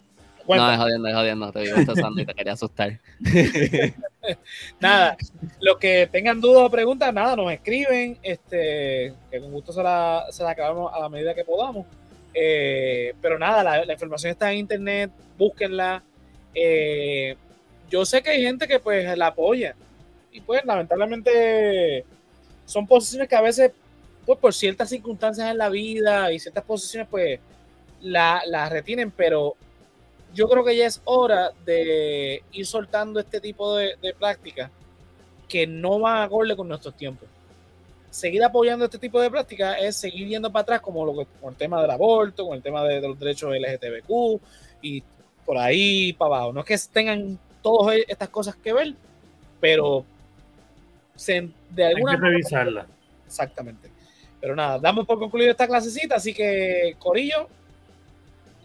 No, es jodiendo, es jodiendo. Te digo esto, y te quería asustar. nada, los que tengan dudas o preguntas, nada, nos escriben. Este, que con gusto se la, se la acabamos a la medida que podamos. Eh, pero nada, la, información está en internet, búsquenla. Eh, yo sé que hay gente que pues la apoya. Y pues lamentablemente son posiciones que a veces, pues por ciertas circunstancias en la vida y ciertas posiciones, pues la, la retienen, pero yo creo que ya es hora de ir soltando este tipo de, de prácticas que no van a acorde con nuestros tiempos. Seguir apoyando este tipo de prácticas es seguir yendo para atrás, como lo que, con el tema del aborto, con el tema de, los derechos LGTBQ y por ahí para abajo. No es que tengan todas estas cosas que ver, pero de alguna Hay que revisarla. Exactamente. Pero nada, damos por concluir esta clasecita, así que Corillo,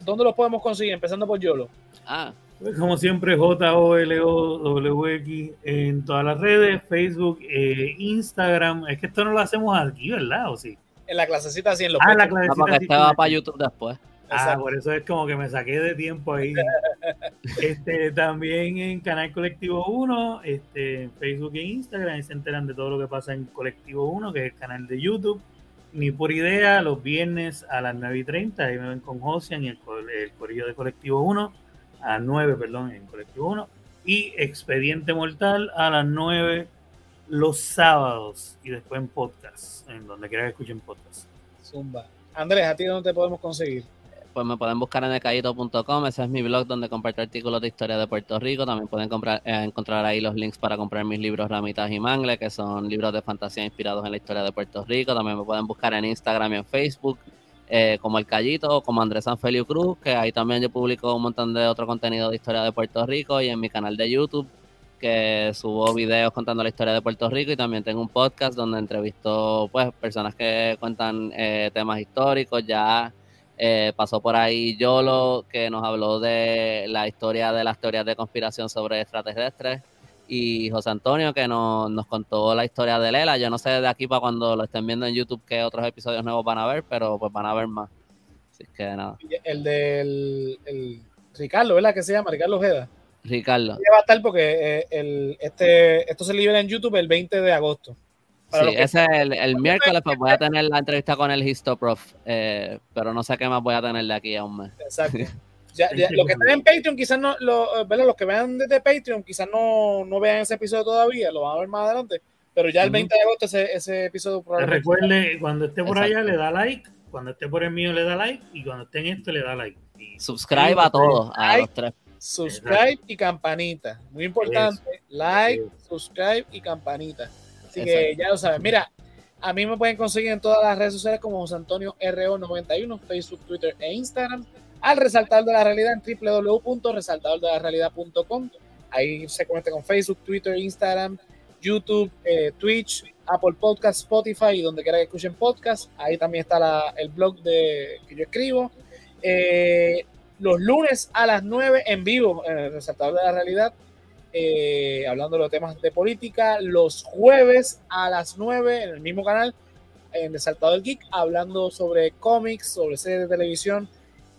¿dónde lo podemos conseguir? Empezando por Yolo. Ah. Pues como siempre, J-O-L-O-W-X en todas las redes, Facebook, eh, Instagram. Es que esto no lo hacemos aquí, ¿verdad? ¿O sí? En la clasecita sí, en los Ah, la clasecita. va para YouTube después. Ah, por eso es como que me saqué de tiempo ahí. este, también en Canal Colectivo 1, este, en Facebook e Instagram, se enteran de todo lo que pasa en Colectivo 1, que es el canal de YouTube. Ni por idea, los viernes a las 9 y 30, ahí me ven con Josian y el, corillo de Colectivo 1, a las 9, perdón, en Colectivo 1. Y Expediente Mortal a las 9 los sábados y después en podcast, en donde quiera que escuchen podcast. Zumba. Andrés, ¿a ti dónde te podemos conseguir? Pues me pueden buscar en elcayito.com, ese es mi blog donde comparto artículos de historia de Puerto Rico, también pueden comprar, eh, encontrar ahí los links para comprar mis libros Ramitas y Mangle, que son libros de fantasía inspirados en la historia de Puerto Rico, también me pueden buscar en Instagram y en Facebook, eh, como El Callito o como Andrés Sanfelio Cruz, que ahí también yo publico un montón de otro contenido de historia de Puerto Rico y en mi canal de YouTube que subo videos contando la historia de Puerto Rico y también tengo un podcast donde entrevisto pues personas que cuentan eh, temas históricos ya eh, pasó por ahí Yolo, que nos habló de la historia de las teorías de conspiración sobre extraterrestres. Y José Antonio, que nos, nos contó la historia de Lela. Yo no sé de aquí para cuando lo estén viendo en YouTube qué otros episodios nuevos van a ver, pero pues van a ver más. Así que nada. El del el Ricardo, ¿verdad? Que se llama Ricardo Ojeda. Ricardo. Va a estar porque eh, el, este, esto se libera en YouTube el 20 de agosto. Sí, ese es el, miércoles, pues voy a tener la entrevista con el Histoprof, eh, pero no sé qué más voy a tener de aquí a un mes. Exacto. Ya, los que estén en Patreon, quizás no, lo, los que vean desde Patreon, quizás no, no, vean ese episodio todavía, lo van a ver más adelante, pero ya el 20 de agosto ese, ese episodio probablemente. Recuerde, cuando esté por allá le da like, cuando esté por el mío le da like, y cuando esté en este le da like. Subscribe a todos, a los tres. Subscribe y campanita, muy importante, like, subscribe y campanita. Así que ya lo saben. Mira, a mí me pueden conseguir en todas las redes sociales como José Antonio RO91, Facebook, Twitter e Instagram. Al resaltador de la realidad en www.resaltadordelarrealidad.com. Ahí se conecta con Facebook, Twitter, Instagram, YouTube, eh, Twitch, Apple Podcast, Spotify y donde quiera que escuchen podcast. Ahí también está el blog de, que yo escribo. Eh, los lunes a las 9 en vivo en el Resaltador de la Realidad eh, hablando de los temas de política, los jueves a las 9 en el mismo canal, en El Geek, hablando sobre cómics, sobre series de televisión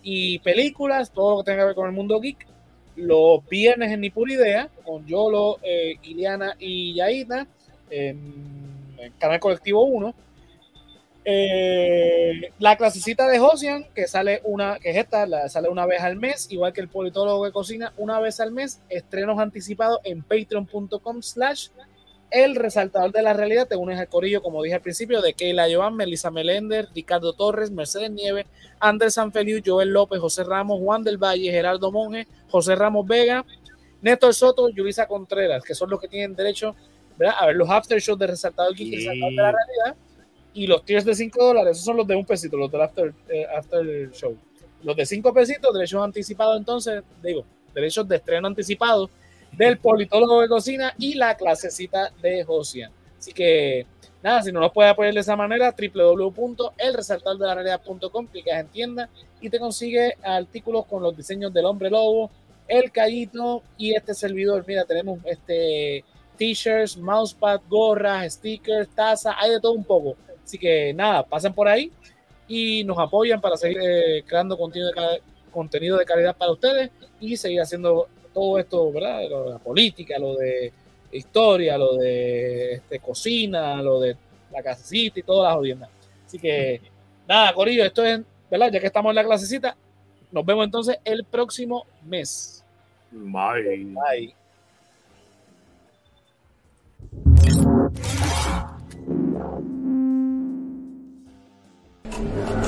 y películas, todo lo que tenga que ver con el mundo geek. Los viernes en Ni Pura Idea, con Yolo, eh, y Yaita, en canal Colectivo 1 eh, la clasecita de Josian, que sale una, que es esta, la, sale una vez al mes, igual que el politólogo que cocina una vez al mes, estrenos anticipados en patreon.com slash el resaltador de la realidad, te unes al corillo, como dije al principio, de Keila Joan, Melissa Melender, Ricardo Torres, Mercedes Nieve, Andrés Sanfeliu, Joel López, José Ramos, Juan del Valle, Gerardo Monge, José Ramos Vega, Néstor Soto, Yulisa Contreras, que son los que tienen derecho a ver los after shows de resaltador, de la realidad y los tiers de 5 dólares, esos son los de un pesito, los del after, eh, after show. Los de 5 pesitos, derechos anticipados, entonces, digo, derechos de estreno anticipado del politólogo de cocina y la clasecita de Josian. Así que, nada, si no nos puede apoyar de esa manera, www.elresaltadordelarealidad.com, clicas en tienda y te consigue artículos con los diseños del hombre lobo, el callito y este servidor. Mira, tenemos este t-shirts, mousepad, gorras, stickers, taza, hay de todo un poco Así que nada, pasen por ahí y nos apoyan para seguir eh, creando contenido de, contenido de calidad para ustedes y seguir haciendo todo esto, ¿verdad? Lo de la política, lo de historia, lo de este, cocina, lo de la casita y todas las audiencias. Así que nada, Corillo, esto es, ¿verdad? Ya que estamos en la clasecita, nos vemos entonces el próximo mes. Bye. Bye. Yeah.